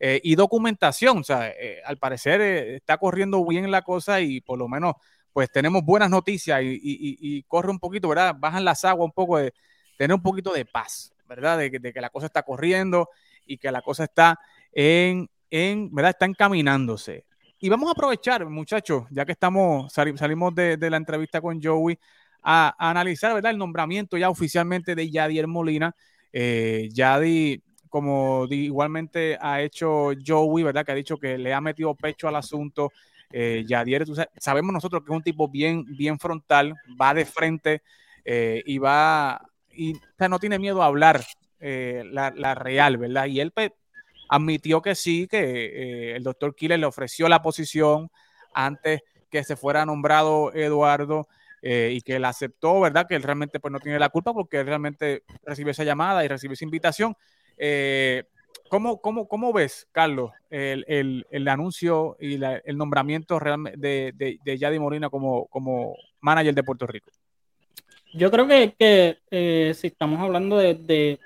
eh, y documentación. O sea, eh, al parecer eh, está corriendo bien la cosa y por lo menos pues tenemos buenas noticias y, y- y- corre un poquito, ¿verdad? Bajan las aguas un poco de tener un poquito de paz, ¿verdad? De, que- de que la cosa está corriendo y que la cosa está en, en ¿verdad? Está encaminándose. Y vamos a aprovechar, muchachos, ya que estamos, sali- salimos de, la entrevista con Joey, a, analizar, ¿verdad? El nombramiento ya oficialmente de Yadier Molina. Eh, como igualmente ha hecho Joey, ¿verdad? Que ha dicho que le ha metido pecho al asunto. Eh, Yadier, tú sa- sabemos nosotros que es un tipo bien, bien frontal, va de frente eh, y va, y o sea, no tiene miedo a hablar eh, la, la real, ¿verdad? Y él pues, admitió que sí, que eh, el doctor Killer le ofreció la posición antes que se fuera nombrado Eduardo eh, y que él aceptó, ¿verdad? Que él realmente pues no tiene la culpa porque él realmente recibió esa llamada y recibió esa invitación. Eh, ¿cómo, cómo, cómo ves, Carlos, el, el- el anuncio y el nombramiento de, de, de Yadi Molina como, como manager de Puerto Rico? Yo creo que, que, si estamos hablando de, de,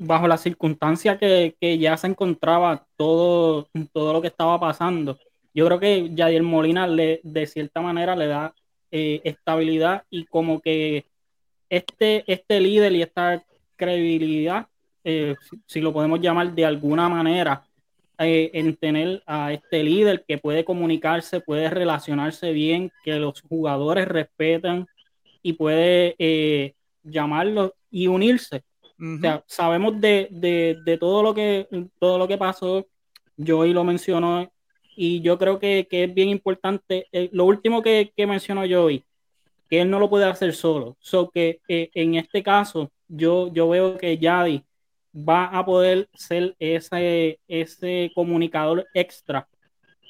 bajo la circunstancia que, que ya se encontraba todo, todo lo que estaba pasando, yo creo que Yadier Molina le, de cierta manera le da eh, estabilidad y como que este, este líder y esta credibilidad, eh, si, lo podemos llamar de alguna manera, eh, en tener a este líder que puede comunicarse, puede relacionarse bien, que los jugadores respetan y puede eh, llamarlo y unirse. Sabemos de, de- de todo lo que todo lo que pasó, Joey lo mencionó, y yo creo que, que es bien importante. eh, lo último que, que mencionó Joey, que él no lo puede hacer solo. So que eh, en este caso, yo, yo veo que Yadi va a poder ser ese, ese comunicador extra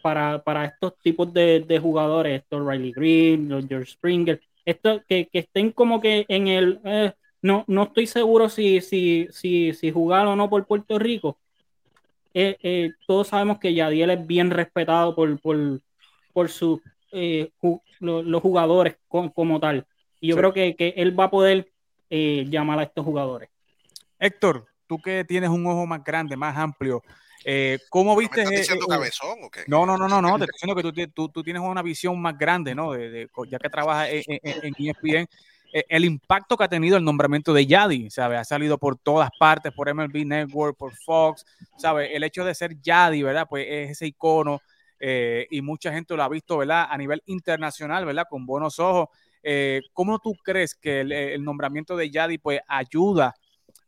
para, para estos tipos de, de jugadores, estos Riley Green, George Springer, estos que, que estén como que en el eh, no, no estoy seguro si, si, si, si jugar o no por Puerto Rico. Eh, eh, todos sabemos que Yadiel es bien respetado por, por, por, su, eh, ju- lo- los jugadores co- como tal. Y yo Sí. creo que, que él va a poder eh, llamar a estos jugadores. Héctor, tú que tienes un ojo más grande, más amplio, eh, ¿cómo ¿Me viste? estás eh, diciendo eh, cabezón o qué? No, no, no, no, no, te estoy diciendo que tú, tú- tú tienes una visión más grande, ¿no? De, de- ya que trabajas en, en- en ESPN, el impacto que ha tenido el nombramiento de Yadi, ¿sabes? Ha salido por todas partes, por MLB Network, por Fox, ¿sabes? El hecho de ser Yadi, ¿verdad? Pues es ese icono eh, y mucha gente lo ha visto, ¿verdad? A nivel internacional, ¿verdad? Con buenos ojos. Eh, ¿Cómo tú crees que el, nombramiento de Yadi, pues, ayuda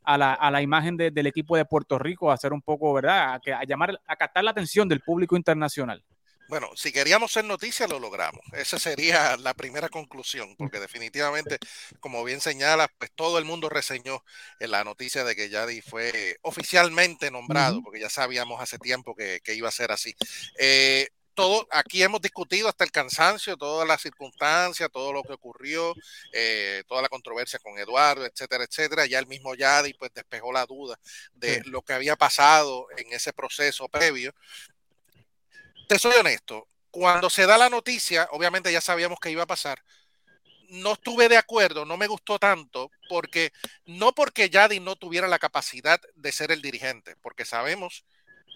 a la, a la imagen de- del equipo de Puerto Rico a hacer un poco, ¿verdad? A, a llamar, a captar la atención del público internacional. Bueno, si queríamos ser noticia, lo logramos. Esa sería la primera conclusión, porque definitivamente, como bien señala, pues todo el mundo reseñó en la noticia de que Yadi fue oficialmente nombrado, porque ya sabíamos hace tiempo que, que iba a ser así. Eh, todo, aquí hemos discutido hasta el cansancio, todas las circunstancias, todo lo que ocurrió, eh, toda la controversia con Eduardo, etcétera, etcétera. Ya el mismo Yadi pues despejó la duda de lo que había pasado en ese proceso previo te soy honesto, cuando se da la noticia, obviamente ya sabíamos que iba a pasar. No estuve de acuerdo, no me gustó tanto, porque no porque Yadi no tuviera la capacidad de ser el dirigente, porque sabemos,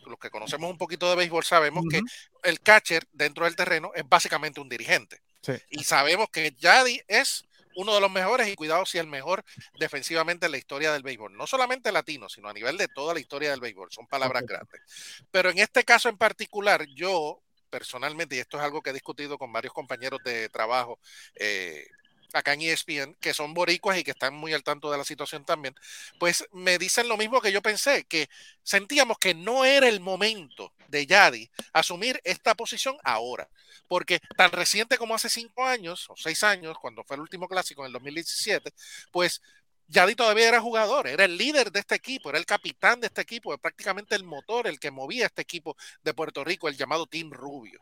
los que conocemos un poquito de béisbol, sabemos que el catcher dentro del terreno es básicamente un dirigente. Sí. Y sabemos que Yadi es uno de los mejores y cuidado si el mejor defensivamente en la historia del béisbol. No solamente latino, sino a nivel de toda la historia del béisbol. Son palabras grandes. Pero en este caso en particular, yo personalmente, y esto es algo que he discutido con varios compañeros de trabajo eh, acá en ESPN, que son boricuas y que están muy al tanto de la situación también, pues me dicen lo mismo que yo pensé, que sentíamos que no era el momento de Yadi asumir esta posición ahora, porque tan reciente como hace cinco años o seis años, cuando fue el último clásico en el 2017, pues Yadi todavía era jugador, era el líder de este equipo, era el capitán de este equipo, prácticamente el motor, el que movía este equipo de Puerto Rico, el llamado Team Rubio.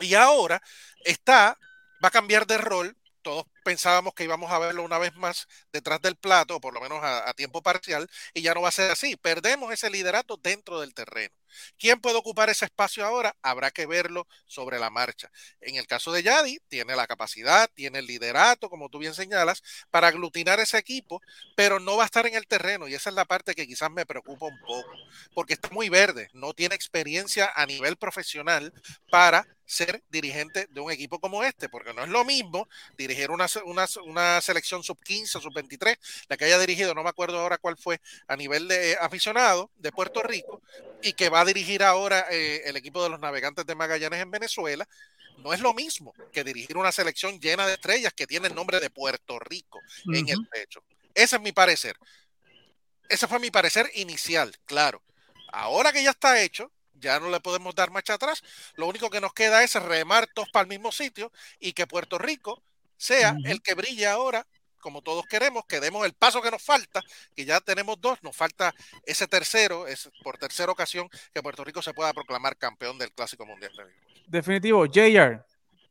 Y ahora está, va a cambiar de rol. Todos pensábamos que íbamos a verlo una vez más detrás del plato, por lo menos a, a tiempo parcial, y ya no va a ser así. Perdemos ese liderato dentro del terreno. ¿Quién puede ocupar ese espacio ahora? Habrá que verlo sobre la marcha. En el caso de Yadi, tiene la capacidad, tiene el liderato, como tú bien señalas, para aglutinar ese equipo, pero no va a estar en el terreno y esa es la parte que quizás me preocupa un poco, porque está muy verde, no tiene experiencia a nivel profesional para ser dirigente de un equipo como este, porque no es lo mismo dirigir una, una, una selección sub 15 o sub 23, la que haya dirigido, no me acuerdo ahora cuál fue, a nivel de eh, aficionado de Puerto Rico, y que va a dirigir ahora eh, el equipo de los navegantes de Magallanes en Venezuela, no es lo mismo que dirigir una selección llena de estrellas que tiene el nombre de Puerto Rico uh -huh. en el pecho. Ese es mi parecer. Ese fue mi parecer inicial, claro. Ahora que ya está hecho, ya no le podemos dar marcha atrás. Lo único que nos queda es remar todos para el mismo sitio y que Puerto Rico sea uh -huh. el que brille ahora, como todos queremos, que demos el paso que nos falta, que ya tenemos dos, nos falta ese tercero, es por tercera ocasión que Puerto Rico se pueda proclamar campeón del Clásico Mundial de Béisbol. Definitivo, JR,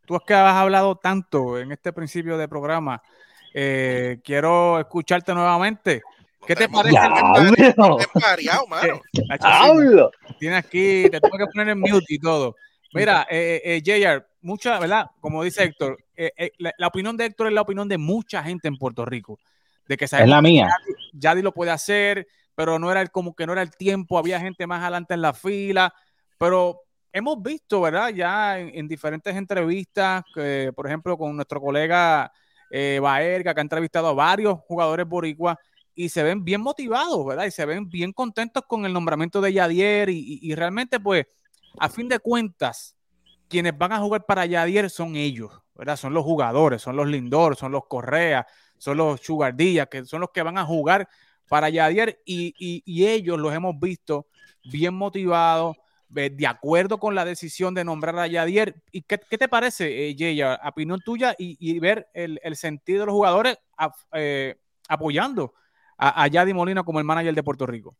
tú es que has hablado tanto en este principio de programa. Eh, quiero escucharte nuevamente. ¿Qué te parece? Hablo. Tienes aquí, te tengo que poner en mute y todo. Mira, eh, eh, JR, mucha, ¿verdad? Como dice Héctor, eh, la, la, opinión de Héctor es la opinión de mucha gente en Puerto Rico. De que es la mía. Yadi, Yadi lo puede hacer, pero no era el, como que no era el tiempo, había gente más adelante en la fila, pero hemos visto, ¿verdad? Ya en, en diferentes entrevistas, que, por ejemplo, con nuestro colega eh, Baerga, que ha entrevistado a varios jugadores boricuas, y se ven bien motivados, ¿verdad? Y se ven bien contentos con el nombramiento de Yadier y, y, y, realmente, pues, a fin de cuentas, quienes van a jugar para Yadier son ellos, ¿verdad? Son los jugadores, son los Lindor, son los Correa, son los Chugardilla, que son los que van a jugar para Yadier y, ellos los hemos visto bien motivados, de acuerdo con la decisión de nombrar a Yadier. ¿Y qué, te parece, eh, Jay, a opinión tuya y, ver el, sentido de los jugadores eh, apoyando a, a Yadi Molina como el manager de Puerto Rico?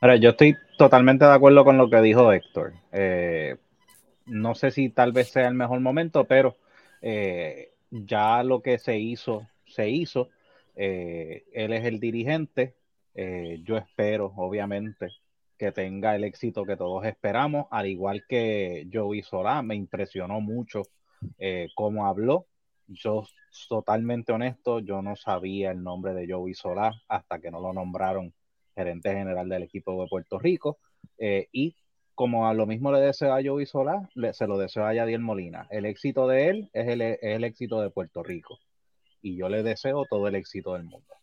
Ahora, yo estoy totalmente de acuerdo con lo que dijo Héctor. Eh, no sé si tal vez sea el mejor momento, pero eh, ya lo que se hizo, se hizo. Eh, él es el dirigente. Eh, yo espero, obviamente, que tenga el éxito que todos esperamos, al igual que Joey Solá, me impresionó mucho como habló, yo totalmente honesto, yo no sabía el nombre de Joey Solá hasta que no lo nombraron gerente general del equipo de Puerto Rico. Y como a lo mismo le deseo a Joey Solá, se lo deseo a Yadiel Molina. El éxito de él es el, es el éxito de Puerto Rico. Y yo le deseo todo el éxito del mundo.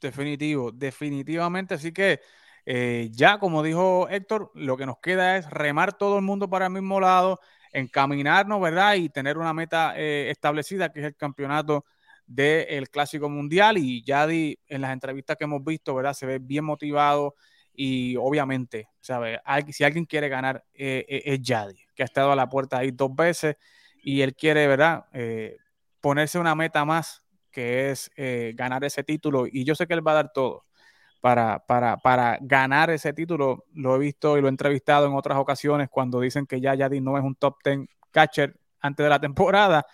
Definitivo, definitivamente. Así que eh, ya, como dijo Héctor, lo que nos queda es remar todo el mundo para el mismo lado, encaminarnos, ¿verdad? Y tener una meta eh, establecida, que es el campeonato del Clásico Mundial. Y Yadi, en las entrevistas que hemos visto, ¿verdad? Se ve bien motivado y obviamente, ¿sabes? Si alguien quiere ganar, eh, es Yadi, que ha estado a la puerta ahí dos veces y él quiere, ¿verdad? ponerse una meta más, que es ganar ese título. Y yo sé que él va a dar todo para, para, para, ganar ese título. Lo he visto y lo he entrevistado en otras ocasiones cuando dicen que ya Yadi no es un top 10 catcher antes de la temporada.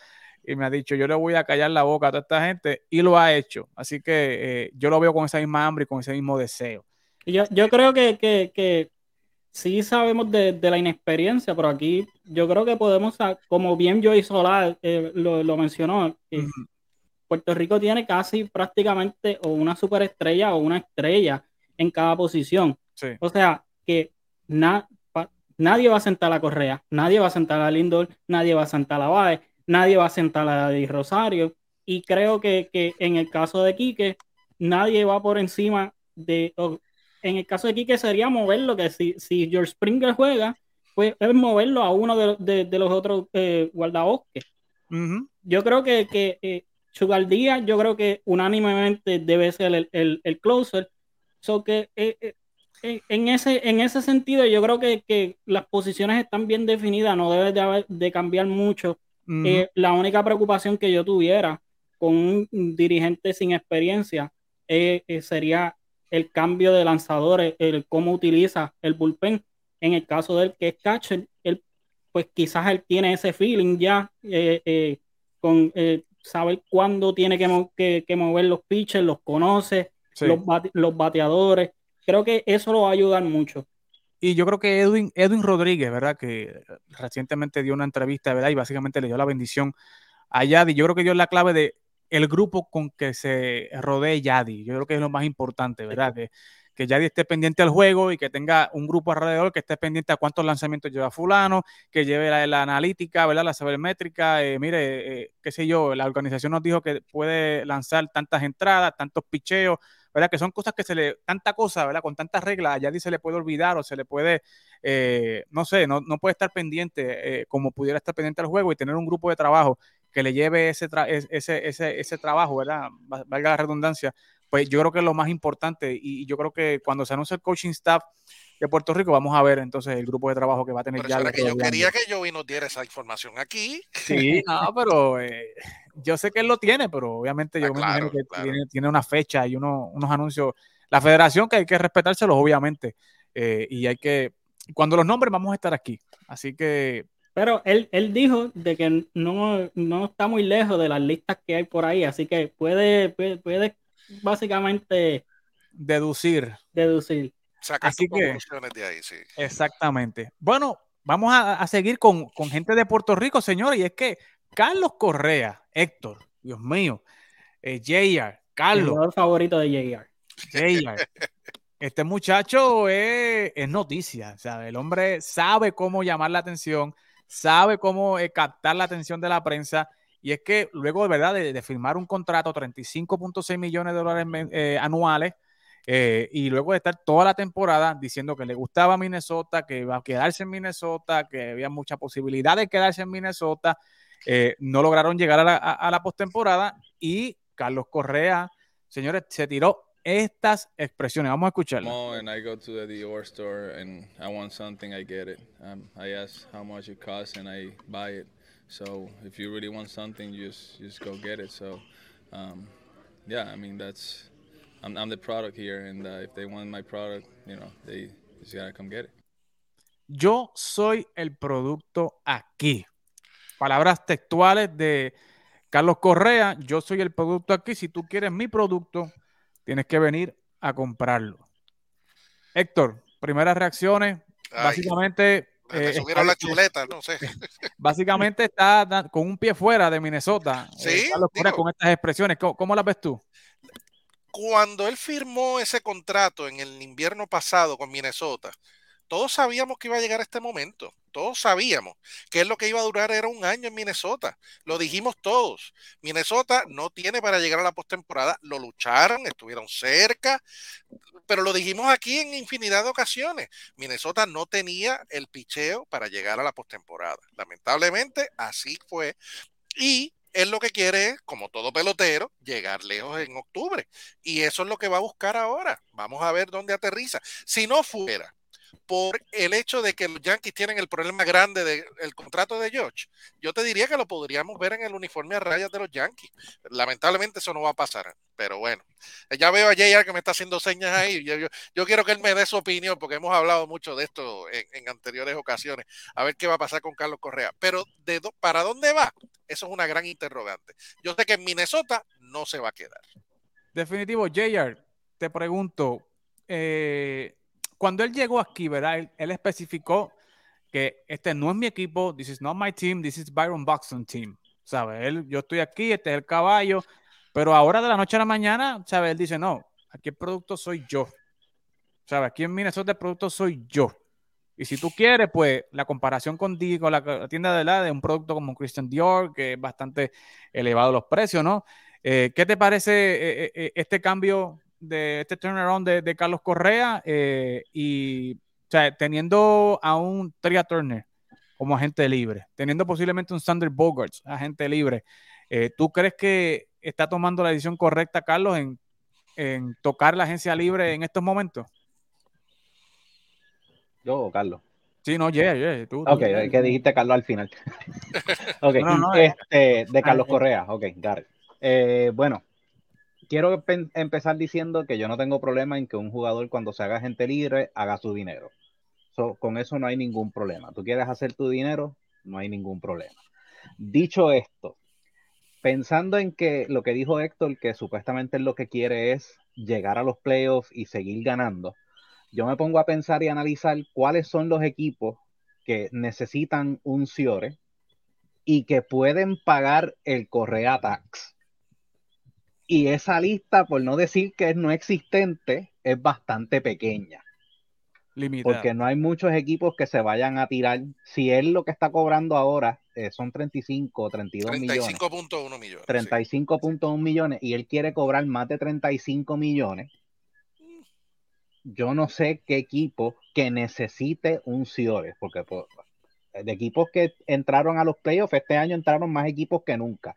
Y me ha dicho, yo le voy a callar la boca a toda esta gente y lo ha hecho. Así que eh, yo lo veo con esa misma hambre y con ese mismo deseo. Yo, yo creo que, que, que sí sabemos de, de, la inexperiencia, pero aquí yo creo que podemos, como bien Joey Solar eh, lo, lo, mencionó, uh -huh. Puerto Rico tiene casi prácticamente o una superestrella o una estrella en cada posición. Sí. O sea, que na, pa, nadie va a sentar a Correa, nadie va a sentar a Lindor, nadie va a sentar a Baez, nadie va a sentar a Di Rosario. Y creo que, que, en el caso de Quique, nadie va por encima de. O, en el caso de Quique sería moverlo, que si, si George Springer juega, pues es moverlo a uno de, de, de los otros eh, guardabosques. Uh -huh. Yo creo que, que eh, Sugar Díaz, yo creo que unánimemente debe ser el, el, el closer. So que eh, eh, en, ese, en ese sentido, yo creo que, que, las posiciones están bien definidas, no debe de, haber, de cambiar mucho. Uh -huh. eh, la única preocupación que yo tuviera con un dirigente sin experiencia eh, sería el cambio de lanzadores, el cómo utiliza el bullpen. En el caso del que es catcher, él, pues quizás él tiene ese feeling ya eh, con saber cuándo tiene que, que, que, mover los pitchers, los conoce, sí. los, bate, los, bateadores. Creo que eso lo va a ayudar mucho. Y yo creo que Edwin, Edwin Rodríguez, ¿verdad? Que recientemente dio una entrevista, ¿verdad? Y básicamente le dio la bendición a Yadi. Yo creo que dio la clave de el grupo con que se rodee Yadi. Yo creo que es lo más importante, ¿verdad? Que, que Yadi esté pendiente al juego y que tenga un grupo alrededor que esté pendiente a cuántos lanzamientos lleva fulano, que lleve la, la analítica, ¿verdad? La sabermétrica, eh, mire, eh, qué sé yo, la organización nos dijo que puede lanzar tantas entradas, tantos picheos, ¿verdad? Que son cosas que se le, tanta cosa, ¿verdad? Con tantas reglas, a Yadi se le puede olvidar o se le puede, eh, no sé, no, no, puede estar pendiente eh, como pudiera estar pendiente al juego y tener un grupo de trabajo que le lleve ese, ese, ese, ese trabajo, ¿verdad? Valga la redundancia, pues yo creo que es lo más importante y yo creo que cuando se anuncia el coaching staff de Puerto Rico vamos a ver entonces el grupo de trabajo que va a tener pero ya. Era que yo quería que Joey nos diera esa información aquí. Sí, no, pero eh, yo sé que él lo tiene, pero obviamente yo ah, me claro, imagino que claro. tiene, tiene, una fecha y uno, unos anuncios. La federación que hay que respetárselos obviamente eh, y hay que, cuando los nombres vamos a estar aquí. Así que pero él, él dijo de que no, no está muy lejos de las listas que hay por ahí, así que puede, puede, puede básicamente deducir. Deducir. Sacar Así que, de ahí, sí. Exactamente. Bueno, vamos a, a seguir con, con, gente de Puerto Rico, señores, y es que Carlos Correa, Héctor, Dios mío, eh, JR, Carlos. El favorito de JR. JR. Este muchacho es, es noticia, ¿sabe? El hombre sabe cómo llamar la atención, sabe cómo eh, captar la atención de la prensa. Y es que luego de verdad de, firmar un contrato, 35.6 millones de dólares eh, anuales, eh, y luego de estar toda la temporada diciendo que le gustaba Minnesota, que iba a quedarse en Minnesota, que había mucha posibilidad de quedarse en Minnesota, no lograron llegar a la, a la postemporada y Carlos Correa, señores, se tiró estas expresiones. Vamos a escucharlas. and I go to the Dior store and I want something, I get it. Um, I ask how much it costs and I buy it. So if you really want something, you just, you just go get it. So um, yeah, I mean that's I'm, I'm the product here, and uh, if they want my product, you know, they just gotta come get it. Yo soy el producto aquí. Palabras textuales de Carlos Correa. Yo soy el producto aquí. Si tú quieres mi producto, tienes que venir a comprarlo. Héctor, primeras reacciones. Ay. Básicamente eh, subieron la chuleta, no sé. básicamente está con un pie fuera de Minnesota. Sí, eh, Correa, digo. con estas expresiones. ¿Cómo, cómo las ves tú? Cuando él firmó ese contrato en el invierno pasado con Minnesota, todos sabíamos que iba a llegar este momento. Todos sabíamos que él lo que iba a durar era un año en Minnesota. Lo dijimos todos. Minnesota no tiene para llegar a la postemporada. Lo lucharon, estuvieron cerca, pero lo dijimos aquí en infinidad de ocasiones. Minnesota no tenía el picheo para llegar a la postemporada. Lamentablemente, así fue. Y él lo que quiere es, como todo pelotero, llegar lejos en octubre. Y eso es lo que va a buscar ahora. Vamos a ver dónde aterriza. Si no fuera por el hecho de que los Yankees tienen el problema grande del contrato de George, yo te diría que lo podríamos ver en el uniforme a rayas de los Yankees. Lamentablemente eso no va a pasar. Pero bueno, ya veo a JR que me está haciendo señas ahí. Yo, quiero que él me dé su opinión porque hemos hablado mucho de esto en, anteriores ocasiones. A ver qué va a pasar con Carlos Correa. Pero de ¿para dónde va? Eso es una gran interrogante. Yo sé que en Minnesota no se va a quedar. Definitivo, JR, te pregunto, eh, cuando él llegó aquí, ¿verdad? Él, especificó que este no es mi equipo, this is not my team, this is Byron Buxton team, ¿sabes? Él, yo estoy aquí, este es el caballo, pero ahora de la noche a la mañana, ¿sabes? Él dice, no, aquí el producto soy yo, ¿sabes? Aquí en Minnesota el producto soy yo. Y si tú quieres, pues la comparación con, con la, tienda de la de un producto como Christian Dior, que es bastante elevado los precios, ¿no? Eh, ¿Qué te parece eh, eh, este cambio de este turnaround de, de Carlos Correa eh, y o sea, teniendo a un Tria Turner como agente libre, teniendo posiblemente un Sander Bogarts agente libre, eh, ¿tú crees que está tomando la decisión correcta, Carlos, en, en tocar la agencia libre en estos momentos? Yo o Carlos. Sí, no, yeah, yeah, tú, tú. Ok, es que dijiste Carlos al final. ok, No, no, este, de Carlos Ah, Correa. Ok, it. Eh, bueno, quiero empezar diciendo que yo no tengo problema en que un jugador cuando se haga gente libre haga su dinero. So, con eso no hay ningún problema. Tú quieres hacer tu dinero, no hay ningún problema. Dicho esto, pensando en que lo que dijo Héctor, que supuestamente lo que quiere es llegar a los playoffs y seguir ganando, yo me pongo a pensar y analizar cuáles son los equipos que necesitan un Ciore y que pueden pagar el Correa Tax. Y esa lista, por no decir que es no existente, es bastante pequeña. Limitada. Porque no hay muchos equipos que se vayan a tirar. Si él lo que está cobrando ahora eh, son 35 o 32 millones, 35.1 millones. sí. 35.1 millones, y él quiere cobrar más de 35 millones, yo no sé qué equipo que necesite un Ciores, porque pues, de equipos que entraron a los playoffs, este año entraron más equipos que nunca.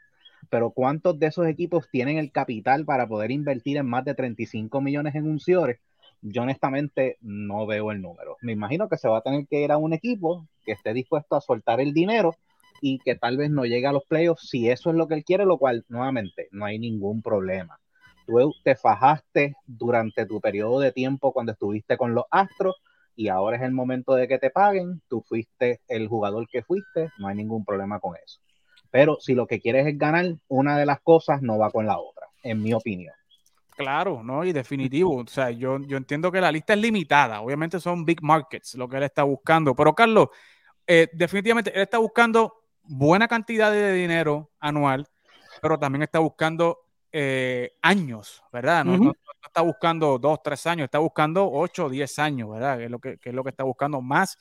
Pero ¿cuántos de esos equipos tienen el capital para poder invertir en más de 35 millones en un Ciores? Yo honestamente no veo el número. Me imagino que se va a tener que ir a un equipo que esté dispuesto a soltar el dinero y que tal vez no llegue a los playoffs si eso es lo que él quiere, lo cual nuevamente no hay ningún problema. Tú te fajaste durante tu periodo de tiempo cuando estuviste con los Astros y ahora es el momento de que te paguen, tú fuiste el jugador que fuiste, no hay ningún problema con eso. Pero si lo que quieres es ganar, una de las cosas no va con la otra, en mi opinión. Claro, ¿no? Y definitivo. O sea, yo, yo entiendo que la lista es limitada. Obviamente son big markets lo que él está buscando. Pero, Carlos, eh, definitivamente él está buscando buena cantidad de dinero anual, pero también está buscando eh, años, ¿verdad? No, Ujú. no- no está buscando dos, tres años, está buscando ocho, diez años, ¿verdad? Que es lo que, que es lo que está buscando más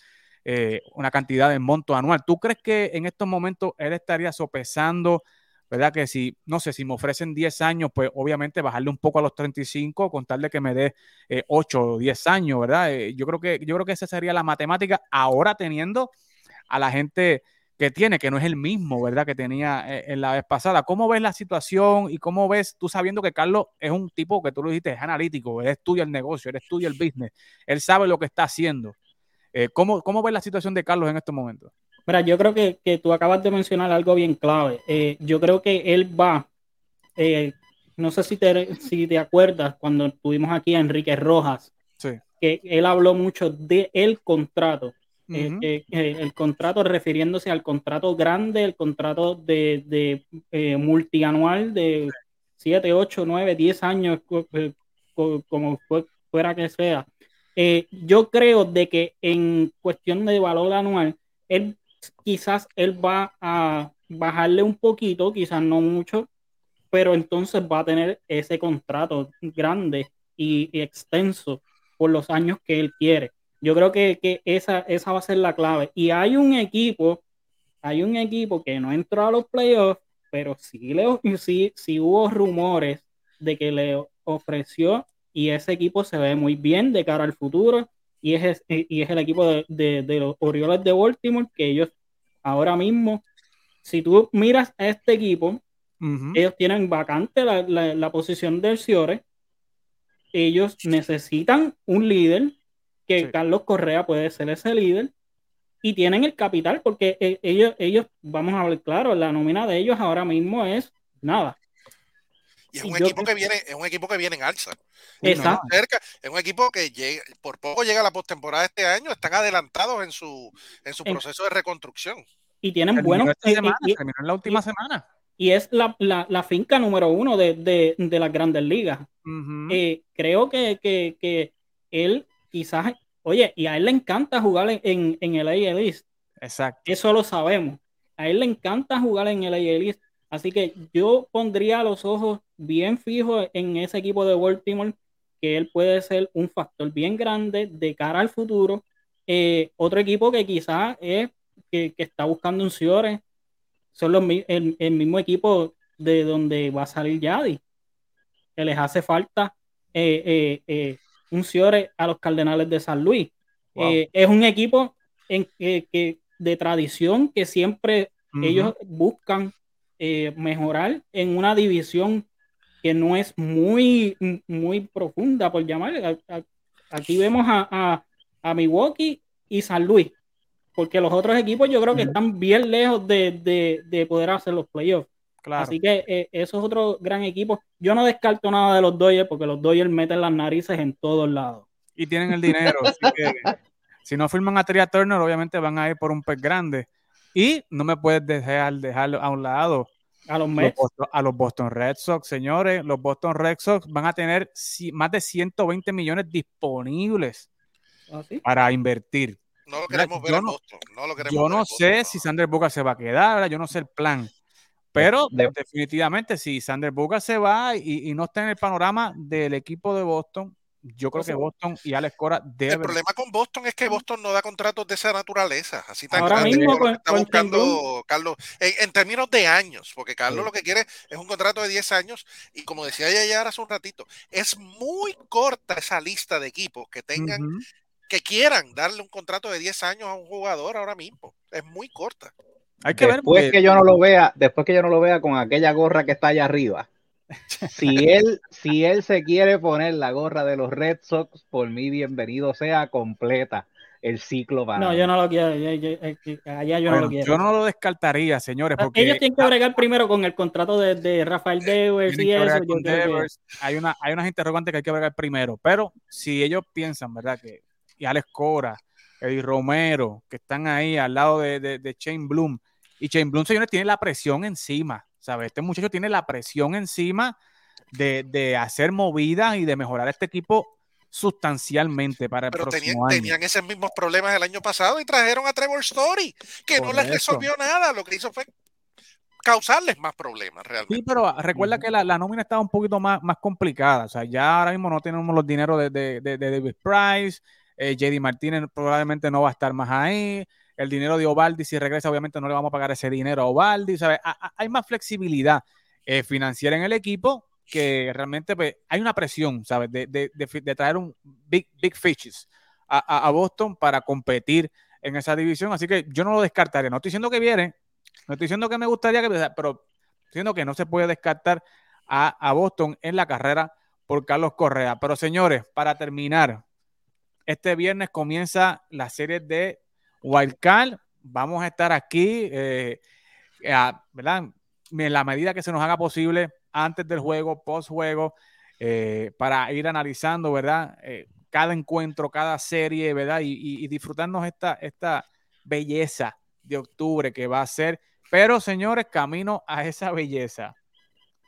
eh, una cantidad de monto anual. ¿Tú crees que en estos momentos él estaría sopesando, ¿verdad? Que si, no sé, si me ofrecen 10 años, pues obviamente bajarle un poco a los 35, contarle que me dé eh, 8 o 10 años, ¿verdad? Eh, yo, creo que, yo creo que esa sería la matemática ahora teniendo a la gente que tiene, que no es el mismo, ¿verdad? Que tenía eh, en la vez pasada. ¿Cómo ves la situación y cómo ves tú sabiendo que Carlos es un tipo que tú lo dijiste, es analítico, él estudia el negocio, él estudia el business, él sabe lo que está haciendo? Eh, ¿cómo, ¿Cómo ves la situación de Carlos en estos momentos? Mira, yo creo que, que tú acabas de mencionar algo bien clave. Eh, yo creo que él va, eh, no sé si te, si te acuerdas cuando tuvimos aquí a Enrique Rojas, Sí. que él habló mucho de el contrato. Eh, el contrato refiriéndose al contrato grande, el contrato de, de multianual de 7, 8, 9, 10 años, co- co- como fue- fuera que sea. Eh, yo creo de que en cuestión de valor anual, él quizás él va a bajarle un poquito, quizás no mucho, pero entonces va a tener ese contrato grande y, y extenso por los años que él quiere. Yo creo que, que esa, esa va a ser la clave. Y hay un equipo, hay un equipo que no entró a los playoffs, pero sí, le, sí, sí hubo rumores de que le ofreció y ese equipo se ve muy bien de cara al futuro y es, y es el equipo de, de, de los Orioles de Baltimore que ellos ahora mismo, si tú miras a este equipo, ellos tienen vacante la, la, la posición del Ciore. Ellos necesitan un líder, que Sí. Carlos Correa puede ser ese líder, y tienen el capital, porque eh, ellos, ellos, vamos a ver claro, la nómina de ellos ahora mismo es nada. Y es un equipo que viene, es un equipo que viene en alza. Exacto. Cerca, es un equipo que llega, por poco llega a la postemporada este año, están adelantados en su, en su En- proceso de reconstrucción. Y tienen Terminó buenos. y- semana, y- terminó en la última semana. y es la, la, la finca número uno de, de, de las grandes ligas. Eh, creo que, que, que él quizás, oye, y a él le encanta jugar en, en, en el AL East. Exacto. Eso lo sabemos. A él le encanta jugar en el AL East. Así que yo pondría los ojos bien fijos en ese equipo de Baltimore, que él puede ser un factor bien grande de cara al futuro. Eh, otro equipo que quizás es que, que está buscando un Ciore, son los, el, el mismo equipo de donde va a salir Yadi, que les hace falta eh, eh, un Ciore a los Cardenales de San Luis. Wow. Es un equipo en, que, que- de tradición que siempre ellos buscan eh, mejorar en una división que no es muy, muy profunda, por llamar. A- a- Aquí vemos a, a- a Milwaukee y San Luis, porque los otros equipos yo creo que están bien lejos de, de- de poder hacer los playoffs. Claro. Así que eh, eso es otro gran equipo. Yo no descarto nada de los Dodgers porque los Dodgers meten las narices en todos lados. y tienen el dinero. así que si no firman a Tria Turner, obviamente van a ir por un pez grande. Y no me puedes dejar dejarlo a un lado A los. Boston- a los Boston Red Sox, señores. Los Boston Red Sox van a tener más de 120 millones disponibles Así. para invertir. No lo queremos ver yo en no- Boston. No lo queremos Yo no sé Boston, si no. Sander Boca se va a quedar, ¿verdad? yo no sé el plan. Pero De- definitivamente, si Sander Boca se va y, y no está en el panorama del equipo de Boston, yo creo que. Boston y Alex Cora El deben. problema con Boston es que Boston no da contratos de esa naturaleza, así tan Ahora grandes mismo como lo que con- está con buscando Carlos, en, en términos de años, porque Carlos Sí. lo que quiere es un contrato de 10 años y como decía ella hace un ratito, es muy corta esa lista de equipos que tengan, que quieran darle un contrato de 10 años a un jugador ahora mismo, es muy corta. Hay que ver. Después porque- que yo no lo vea, después que yo no lo vea con aquella gorra que está allá arriba. Si él, si él se quiere poner la gorra de los Red Sox, por mí bienvenido sea completa el ciclo para No, yo no lo quiero. yo- yo- allá yo bueno, no lo quiero. yo no lo descartaría, señores, porque Ellos tienen que bregar primero con el contrato de, de Rafael Devers y eso. que- hay, una, hay unas interrogantes que hay que bregar primero. Pero si ellos piensan, ¿verdad? Que y Alex Cora, Eddie Romero, que están ahí al lado de, de, de Shane Bloom. Y Shane Bloom, señores, tiene la presión encima. ¿Sabes? Este muchacho tiene la presión encima de, de hacer movidas y de mejorar este equipo sustancialmente para el Pero tenían, próximo año. tenían esos mismos problemas el año pasado y trajeron a Trevor Story, que no les eso. resolvió nada, lo que hizo fue causarles más problemas realmente. Sí, pero recuerda que la, la nómina estaba un poquito más, más complicada. O sea, ya ahora mismo no tenemos los dineros de, de, de- de David Price. eh, JD Martínez probablemente no va a estar más ahí. El dinero de Ovaldi, si regresa, obviamente no le vamos a pagar ese dinero a Ovaldi. ¿sabes? Hay más flexibilidad eh, financiera en el equipo que realmente pues, hay una presión, ¿sabes? De, de- traer un big, big fishes a Boston para competir en esa división. Así que yo no lo descartaría. No estoy diciendo que viene, no estoy diciendo que me gustaría que, pero estoy diciendo que no se puede descartar a, a Boston en la carrera por Carlos Correa. Pero señores, para terminar, este viernes comienza la serie de Wildcard. Vamos a estar aquí, eh, ¿verdad? En la medida que se nos haga posible, antes del juego, post juego, eh, para ir analizando, ¿verdad? Eh, cada encuentro, cada serie, ¿verdad? Y, y- disfrutarnos esta, esta belleza de octubre que va a ser. Pero, señores, camino a esa belleza.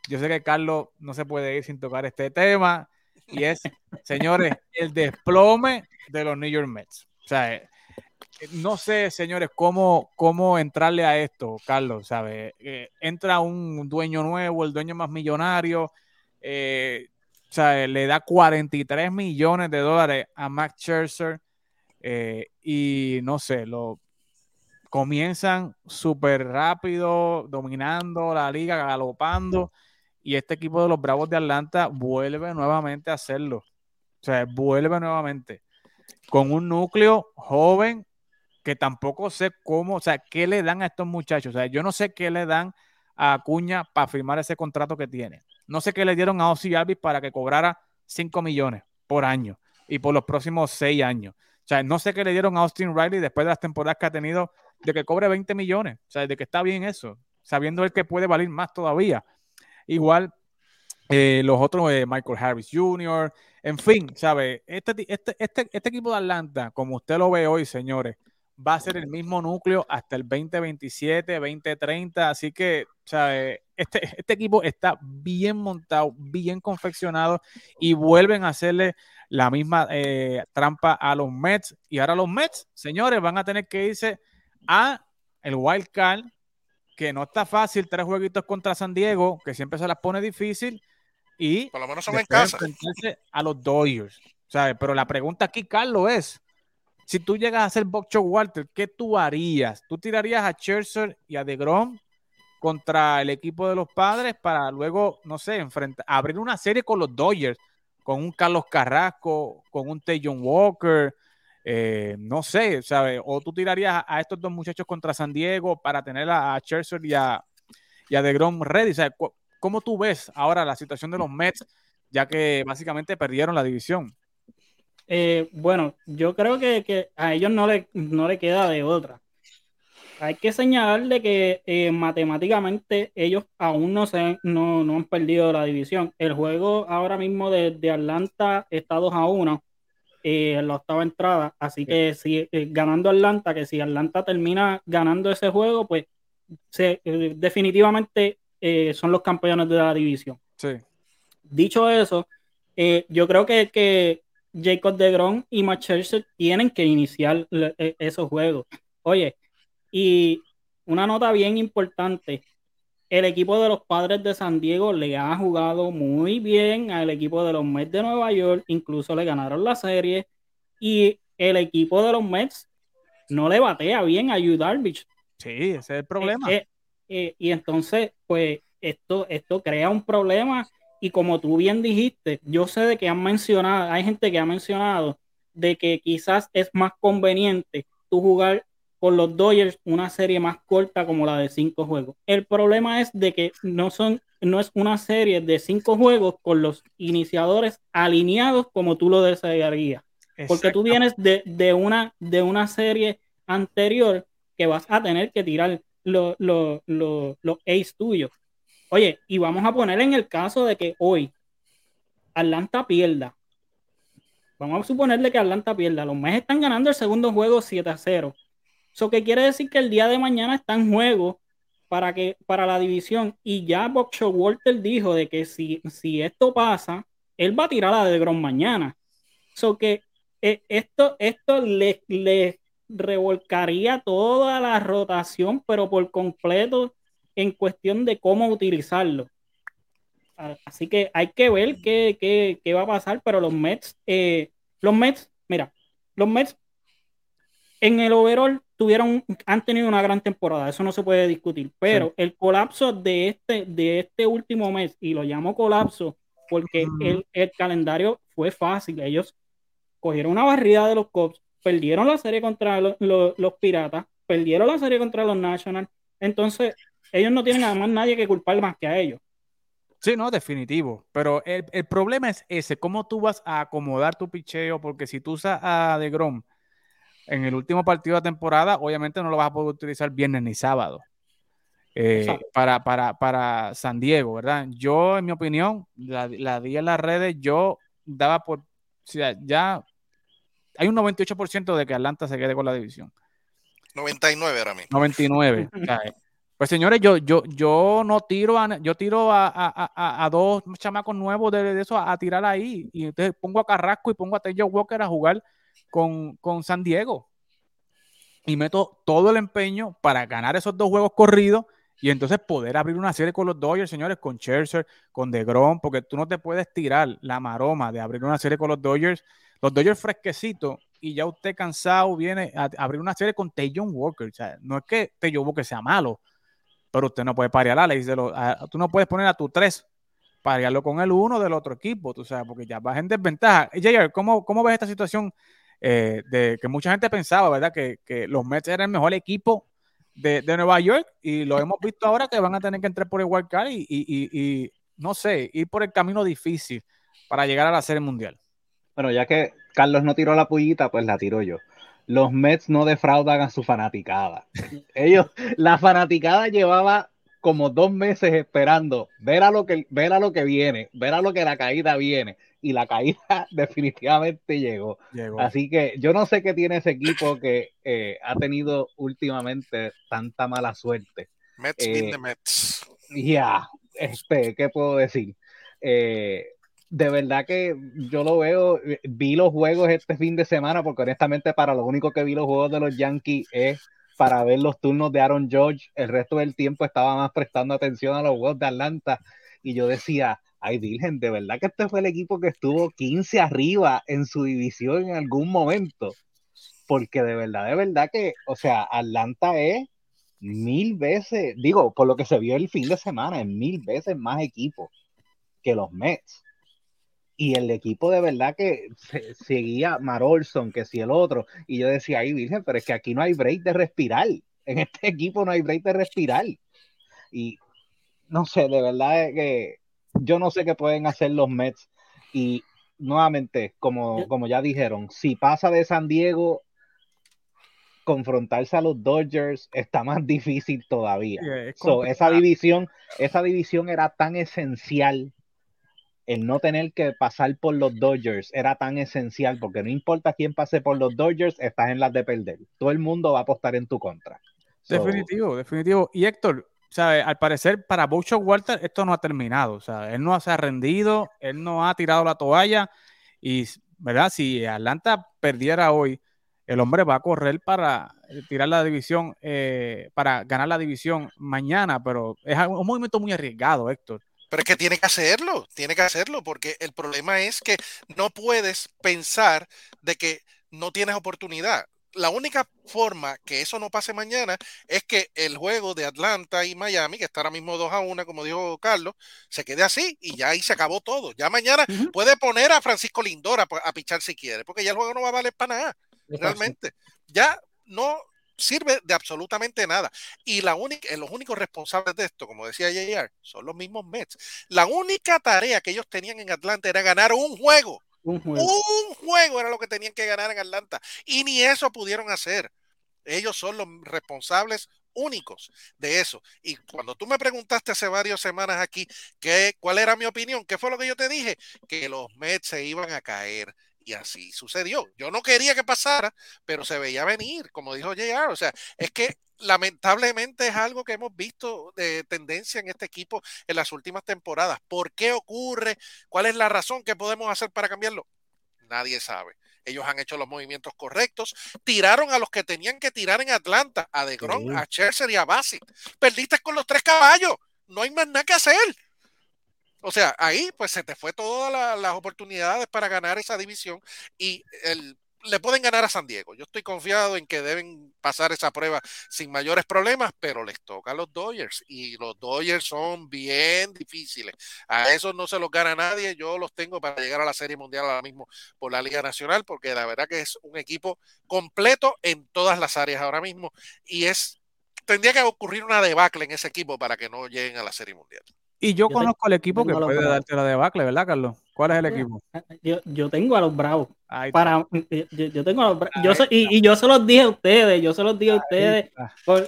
Yo sé que Carlos no se puede ir sin tocar este tema. y es, señores, el desplome de los New York Mets. O sea, no sé, señores, cómo, cómo entrarle a esto, Carlos, ¿sabe? Eh, entra un dueño nuevo, el dueño más millonario, eh, le da 43 millones de dólares a Max Scherzer eh, y no sé, lo comienzan súper rápido, dominando la liga, galopando y este equipo de los Bravos de Atlanta vuelve nuevamente a hacerlo. O sea, vuelve nuevamente con un núcleo joven que tampoco sé cómo, o sea, qué le dan a estos muchachos. O sea, yo no sé qué le dan a Acuña para firmar ese contrato que tiene. No sé qué le dieron a Ozzy Alvis para que cobrara 5 millones por año y por los próximos 6 años. O sea, no sé qué le dieron a Austin Riley después de las temporadas que ha tenido de que cobre 20 millones. O sea, de que está bien eso, sabiendo él que puede valer más todavía. Igual eh, los otros, eh, Michael Harris Jr., en fin, ¿sabe? Este, este, este, este equipo de Atlanta, como usted lo ve hoy, señores, va a ser el mismo núcleo hasta el 2027, 2030. Así que, ¿sabe? Este, este equipo está bien montado, bien confeccionado y vuelven a hacerle la misma eh, trampa a los Mets. Y ahora los Mets, señores, van a tener que irse a el Wild Card, que no está fácil, tres jueguitos contra San Diego, que siempre se las pone difícil. Y Por lo menos son en casa. a los Dodgers. ¿sabe? Pero la pregunta aquí, Carlos, es: si tú llegas a ser Boxer Walter, ¿qué tú harías? ¿Tú tirarías a Scherzer y a DeGrom contra el equipo de los padres para luego, no sé, enfrentar, abrir una serie con los Dodgers, con un Carlos Carrasco, con un Tejon Walker? eh, no sé, ¿sabes? O tú tirarías a, estos dos muchachos contra San Diego para tener a, a y a, y a DeGrom ready. ¿Cómo tú ves ahora la situación de los Mets, ya que básicamente perdieron la división? Eh, bueno, yo creo que, que a ellos no le, no le queda de otra. Hay que señalarle que eh, matemáticamente ellos aún no, se, no, no han perdido la división. El juego ahora mismo de, de Atlanta está 2 a 1 eh, en la octava entrada. Así que si eh, ganando Atlanta, que si Atlanta termina ganando ese juego, pues se- definitivamente son los campeones de la división. Sí. Dicho eso, yo creo que, que Jacob DeGrom y Scherzer tienen que iniciar eh, esos juegos. Oye, y una nota bien importante, el equipo de los Padres de San Diego le ha jugado muy bien al equipo de los Mets de Nueva York, incluso le ganaron la serie, y el equipo de los Mets no le batea bien a Yu Darvish. Sí, ese es el problema. Eh, eh, eh, y entonces, pues, esto, esto crea un problema. Y como tú bien dijiste, yo sé de que han mencionado, hay gente que ha mencionado de que quizás es más conveniente tú jugar con los Dodgers una serie más corta como la de cinco juegos. El problema es de que no son, no es una serie de cinco juegos con los iniciadores alineados como tú lo desearías. Porque tú vienes de, de una, de una serie anterior que vas a tener que tirar los los los- los ace tuyos. Oye, y vamos a poner en el caso de que hoy Atlanta pierda. Vamos a suponerle que Atlanta pierda. Los Mets están ganando el segundo juego 7 a 0. Eso que quiere decir que el día de mañana está en juego para, que, para la división. Y ya Bob Walter dijo de que si, si esto pasa, él va a tirar a DeGrom mañana. So que eh, esto, esto le, le revolcaría toda la rotación, pero por completo en cuestión de cómo utilizarlo. Así que hay que ver qué, qué- qué va a pasar, pero los Mets, eh, los Mets, mira, los Mets en el overall tuvieron, han tenido una gran temporada, eso no se puede discutir, pero Sí. el colapso de este, de este último mes, y lo llamo colapso porque el, el calendario fue fácil, ellos cogieron una barrida de los Cubs, perdieron la serie contra lo- lo- los Piratas, perdieron la serie contra los Nationals, entonces ellos no tienen además nadie que culpar más que a ellos. Sí, no, definitivo. Pero el, el problema es ese, cómo tú vas a acomodar tu picheo, porque si tú usas a DeGrom en el último partido de temporada, obviamente no lo vas a poder utilizar viernes ni sábado. eh, para, para, para San Diego, ¿verdad? Yo, en mi opinión, la, la di en las redes, yo daba por, o sea, ya hay un 98% de que Atlanta se quede con la división. 99 era mí. 99. o sea, Pues señores, yo, yo, yo no tiro a, yo tiro a, a- a- a dos chamacos nuevos de, de eso a, tirar ahí. Y entonces pongo a Carrasco y pongo a Taylor Walker a jugar con, con San Diego. Y meto todo el empeño para ganar esos dos juegos corridos y entonces poder abrir una serie con los Dodgers, señores, con Scherzer, con DeGrom, porque tú no te puedes tirar la maroma de abrir una serie con los Dodgers, los Dodgers fresquecitos y ya usted cansado viene a, abrir una serie con Taylor Walker. O sea, no es que Taylor Walker sea malo, pero usted no puede parear a Alex de tú no puedes poner a tu tres parearlo con el uno del otro equipo, tú sabes, porque ya vas en desventaja. JR, ¿cómo, cómo ves esta situación eh, de que mucha gente pensaba, ¿verdad? Que, que los Mets eran el mejor equipo de, de Nueva York y lo hemos visto ahora que van a tener que entrar por el wild card y, y- y- y, no sé, ir por el camino difícil para llegar a la Serie Mundial. Bueno, ya que Carlos no tiró la pullita, pues la tiro yo. Los Mets no defraudan a su fanaticada. Ellos, la fanaticada llevaba como dos meses esperando ver a lo que, ver a lo que viene, ver a lo que la caída viene. Y la caída definitivamente llegó. Llegó. Así que yo no sé qué tiene ese equipo que eh, ha tenido últimamente tanta mala suerte. Mets Eh, in the Mets. Ya, este, ¿qué puedo decir? Eh, de verdad que yo lo veo, eh, vi los juegos este fin de semana, porque honestamente para lo único que vi los juegos de los Yankees es para ver los turnos de Aaron George. El resto del tiempo estaba más prestando atención a los juegos de Atlanta y yo decía, ay Virgen, de verdad que este fue el equipo que estuvo 15 arriba en su división en algún momento. Porque de verdad, de verdad que, o sea, Atlanta es mil veces, digo, por lo que se vio el fin de semana, es mil veces más equipo que los Mets. Y el equipo de verdad que se- seguía Marolson, que si el otro, y yo decía, ay Virgen, pero es que aquí no hay break de respirar. En este equipo no hay break de respirar. Y no sé, de verdad es que yo no sé qué pueden hacer los Mets. Y nuevamente, como, como ya dijeron, si pasa de San Diego, confrontarse a los Dodgers está más difícil todavía. Es So, esa división, esa división era tan esencial. El no tener que pasar por los Dodgers era tan esencial porque no importa quién pase por los Dodgers, estás en las de perder. Todo el mundo va a apostar en tu contra. Definitivo, definitivo. Y Héctor, ¿sabe? al parecer para Boucher Walter esto no ha terminado. Sea, él no se ha rendido, él no ha tirado la toalla. Y, ¿verdad? Si Atlanta perdiera hoy, el hombre va a correr para tirar la división, eh, para ganar la división mañana, pero es un movimiento muy arriesgado, Héctor. Pero es que tiene que hacerlo, tiene que hacerlo, porque el problema es que no puedes pensar de que no tienes oportunidad. La única forma que eso no pase mañana es que el juego de Atlanta y Miami, que está ahora mismo 2 a 1, como dijo Carlos, se quede así y ya ahí se acabó todo. Ya mañana puede poner a Francisco Lindor a, a pichar si quiere, porque ya el juego no va a valer para nada realmente. Ya no sirve de absolutamente nada. Y la única, eh, los únicos responsables de esto, como decía JR, son los mismos Mets. La única tarea que ellos tenían en Atlanta era ganar un juego. Un juego. Un juego era lo que tenían que ganar en Atlanta. Y ni eso pudieron hacer. Ellos son los responsables únicos de eso. Y cuando tú me preguntaste hace varias semanas aquí que, cuál era mi opinión, ¿qué fue lo que yo te dije? Que los Mets se iban a caer. Y así sucedió. Yo no quería que pasara, pero se veía venir, como dijo JR. O sea, es que lamentablemente es algo que hemos visto de tendencia en este equipo en las últimas temporadas. ¿Por qué ocurre? ¿Cuál es la razón que podemos hacer para cambiarlo? Nadie sabe. Ellos han hecho los movimientos correctos, tiraron a los que tenían que tirar en Atlanta, a DeGrom, Sí. a Scherzer y a Bassett. Perdiste con los tres caballos, no hay más nada que hacer. O sea, ahí pues se te fue todas la- las oportunidades para ganar esa división y el, le pueden ganar a San Diego. Yo estoy confiado en que deben pasar esa prueba sin mayores problemas, pero les toca a los Dodgers y los Dodgers son bien difíciles. A esos no se los gana nadie. Yo los tengo para llegar a la Serie Mundial ahora mismo por la Liga Nacional, porque la verdad que es un equipo completo en todas las áreas ahora mismo y es tendría que ocurrir una debacle en ese equipo para que no lleguen a la Serie Mundial. Y yo, Yo conozco al equipo que puede darte la debacle, ¿verdad, Carlos? ¿Cuál es el equipo? Yo, yo tengo a los Bravos. Para, yo, yo tengo a los Bravos. Yo y, y yo se los dije a ustedes, yo se los dije a ustedes.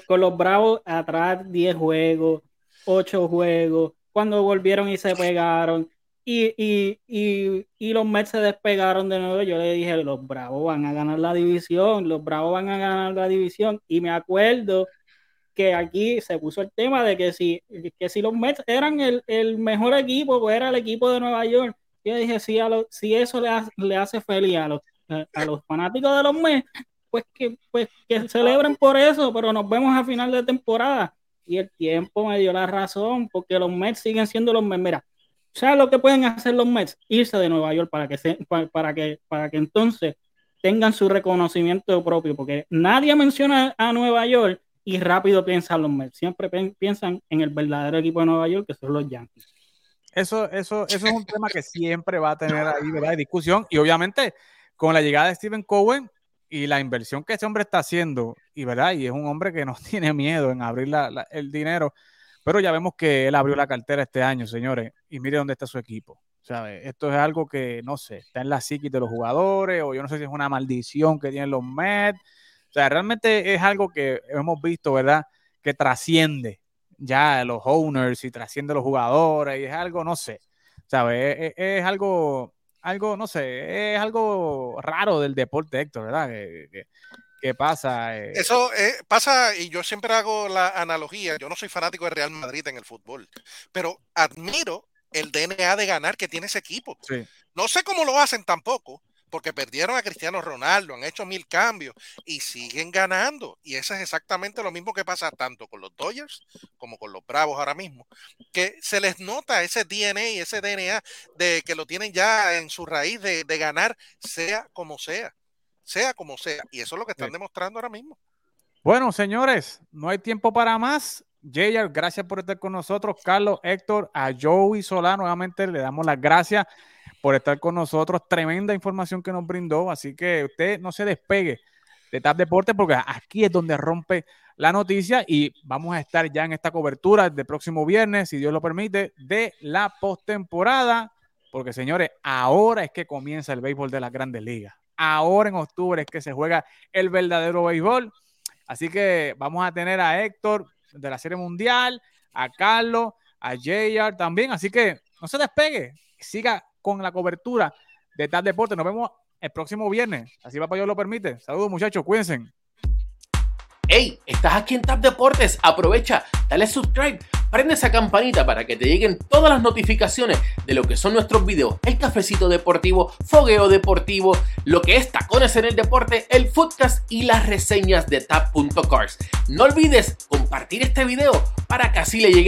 con los Bravos atrás 10 juegos, 8 juegos, cuando volvieron y se pegaron. Y, y, y, y los Mets se despegaron de nuevo. Yo le dije, los Bravos van a ganar la división, los Bravos van a ganar la división. Y me acuerdo que aquí se puso el tema de que si, que si los Mets eran el, el mejor equipo, pues era el equipo de Nueva York. Yo dije, si, a lo- si eso le hace, le hace feliz a los, a los fanáticos de los Mets, pues que, pues que celebren por eso, pero nos vemos a final de temporada. Y el tiempo me dio la razón, porque los Mets siguen siendo los Mets. Mira, ¿sabes lo que pueden hacer los Mets? Irse de Nueva York para que, se, para, para que, para que entonces tengan su reconocimiento propio, porque nadie menciona a Nueva York y rápido piensan los Mets. Siempre piensan en el verdadero equipo de Nueva York, que son los Yankees. Eso, eso, eso es un tema que siempre va a tener ahí, ¿verdad? de discusión. Y obviamente, con la llegada de Steven Cohen y la inversión que ese hombre está haciendo, y verdad, y es un hombre que no tiene miedo en abrir el dinero, pero ya vemos que él abrió la cartera este año, señores, y mire dónde está su equipo. ¿sabe? Esto es algo que, no sé, está en la psiquis de los jugadores, o yo no sé si es una maldición que tienen los Mets. O sea, realmente es algo que hemos visto, ¿verdad? Que trasciende ya los owners y trasciende los jugadores, y es algo, no sé, ¿sabes? Es, es- es algo, algo, no sé, es algo raro del deporte, Héctor, ¿verdad? Que, que- que pasa. eh, Eso eh, pasa, y yo siempre hago la analogía, yo no soy fanático de Real Madrid en el fútbol, pero admiro el DNA de ganar que tiene ese equipo. sí. No sé cómo lo hacen tampoco, porque perdieron a Cristiano Ronaldo, han hecho mil cambios y siguen ganando. Y eso es exactamente lo mismo que pasa tanto con los Dodgers como con los Bravos ahora mismo, que se les nota ese DNA y ese DNA de que lo tienen ya en su raíz de, de ganar, sea como sea, sea como sea. Y eso es lo que están Sí. demostrando ahora mismo. Bueno, señores, no hay tiempo para más. Jayar, gracias por estar con nosotros. Carlos, Héctor, a Joey Solá, nuevamente le damos las gracias por estar con nosotros. Tremenda información que nos brindó. Así que usted no se despegue de TAP Deportes porque aquí es donde rompe la noticia y vamos a estar ya en esta cobertura del próximo viernes, si Dios lo permite, de la postemporada. Porque, señores, ahora es que comienza el béisbol de las grandes ligas. Ahora en octubre es que se juega el verdadero béisbol. Así que vamos a tener a Héctor de la Serie Mundial, a Carlos, a JR también. Así que no se despegue, siga con la cobertura de tal deporte. Nos vemos el próximo viernes. Así va Dios lo permite. Saludos, muchachos, cuídense. Hey, estás aquí en Tap Deportes. Aprovecha, dale subscribe, prende esa campanita para que te lleguen todas las notificaciones de lo que son nuestros videos, el cafecito deportivo, fogueo deportivo, lo que es tacones en el deporte, el footcast y las reseñas de tap.cars. No olvides compartir este video para que así le lleguemos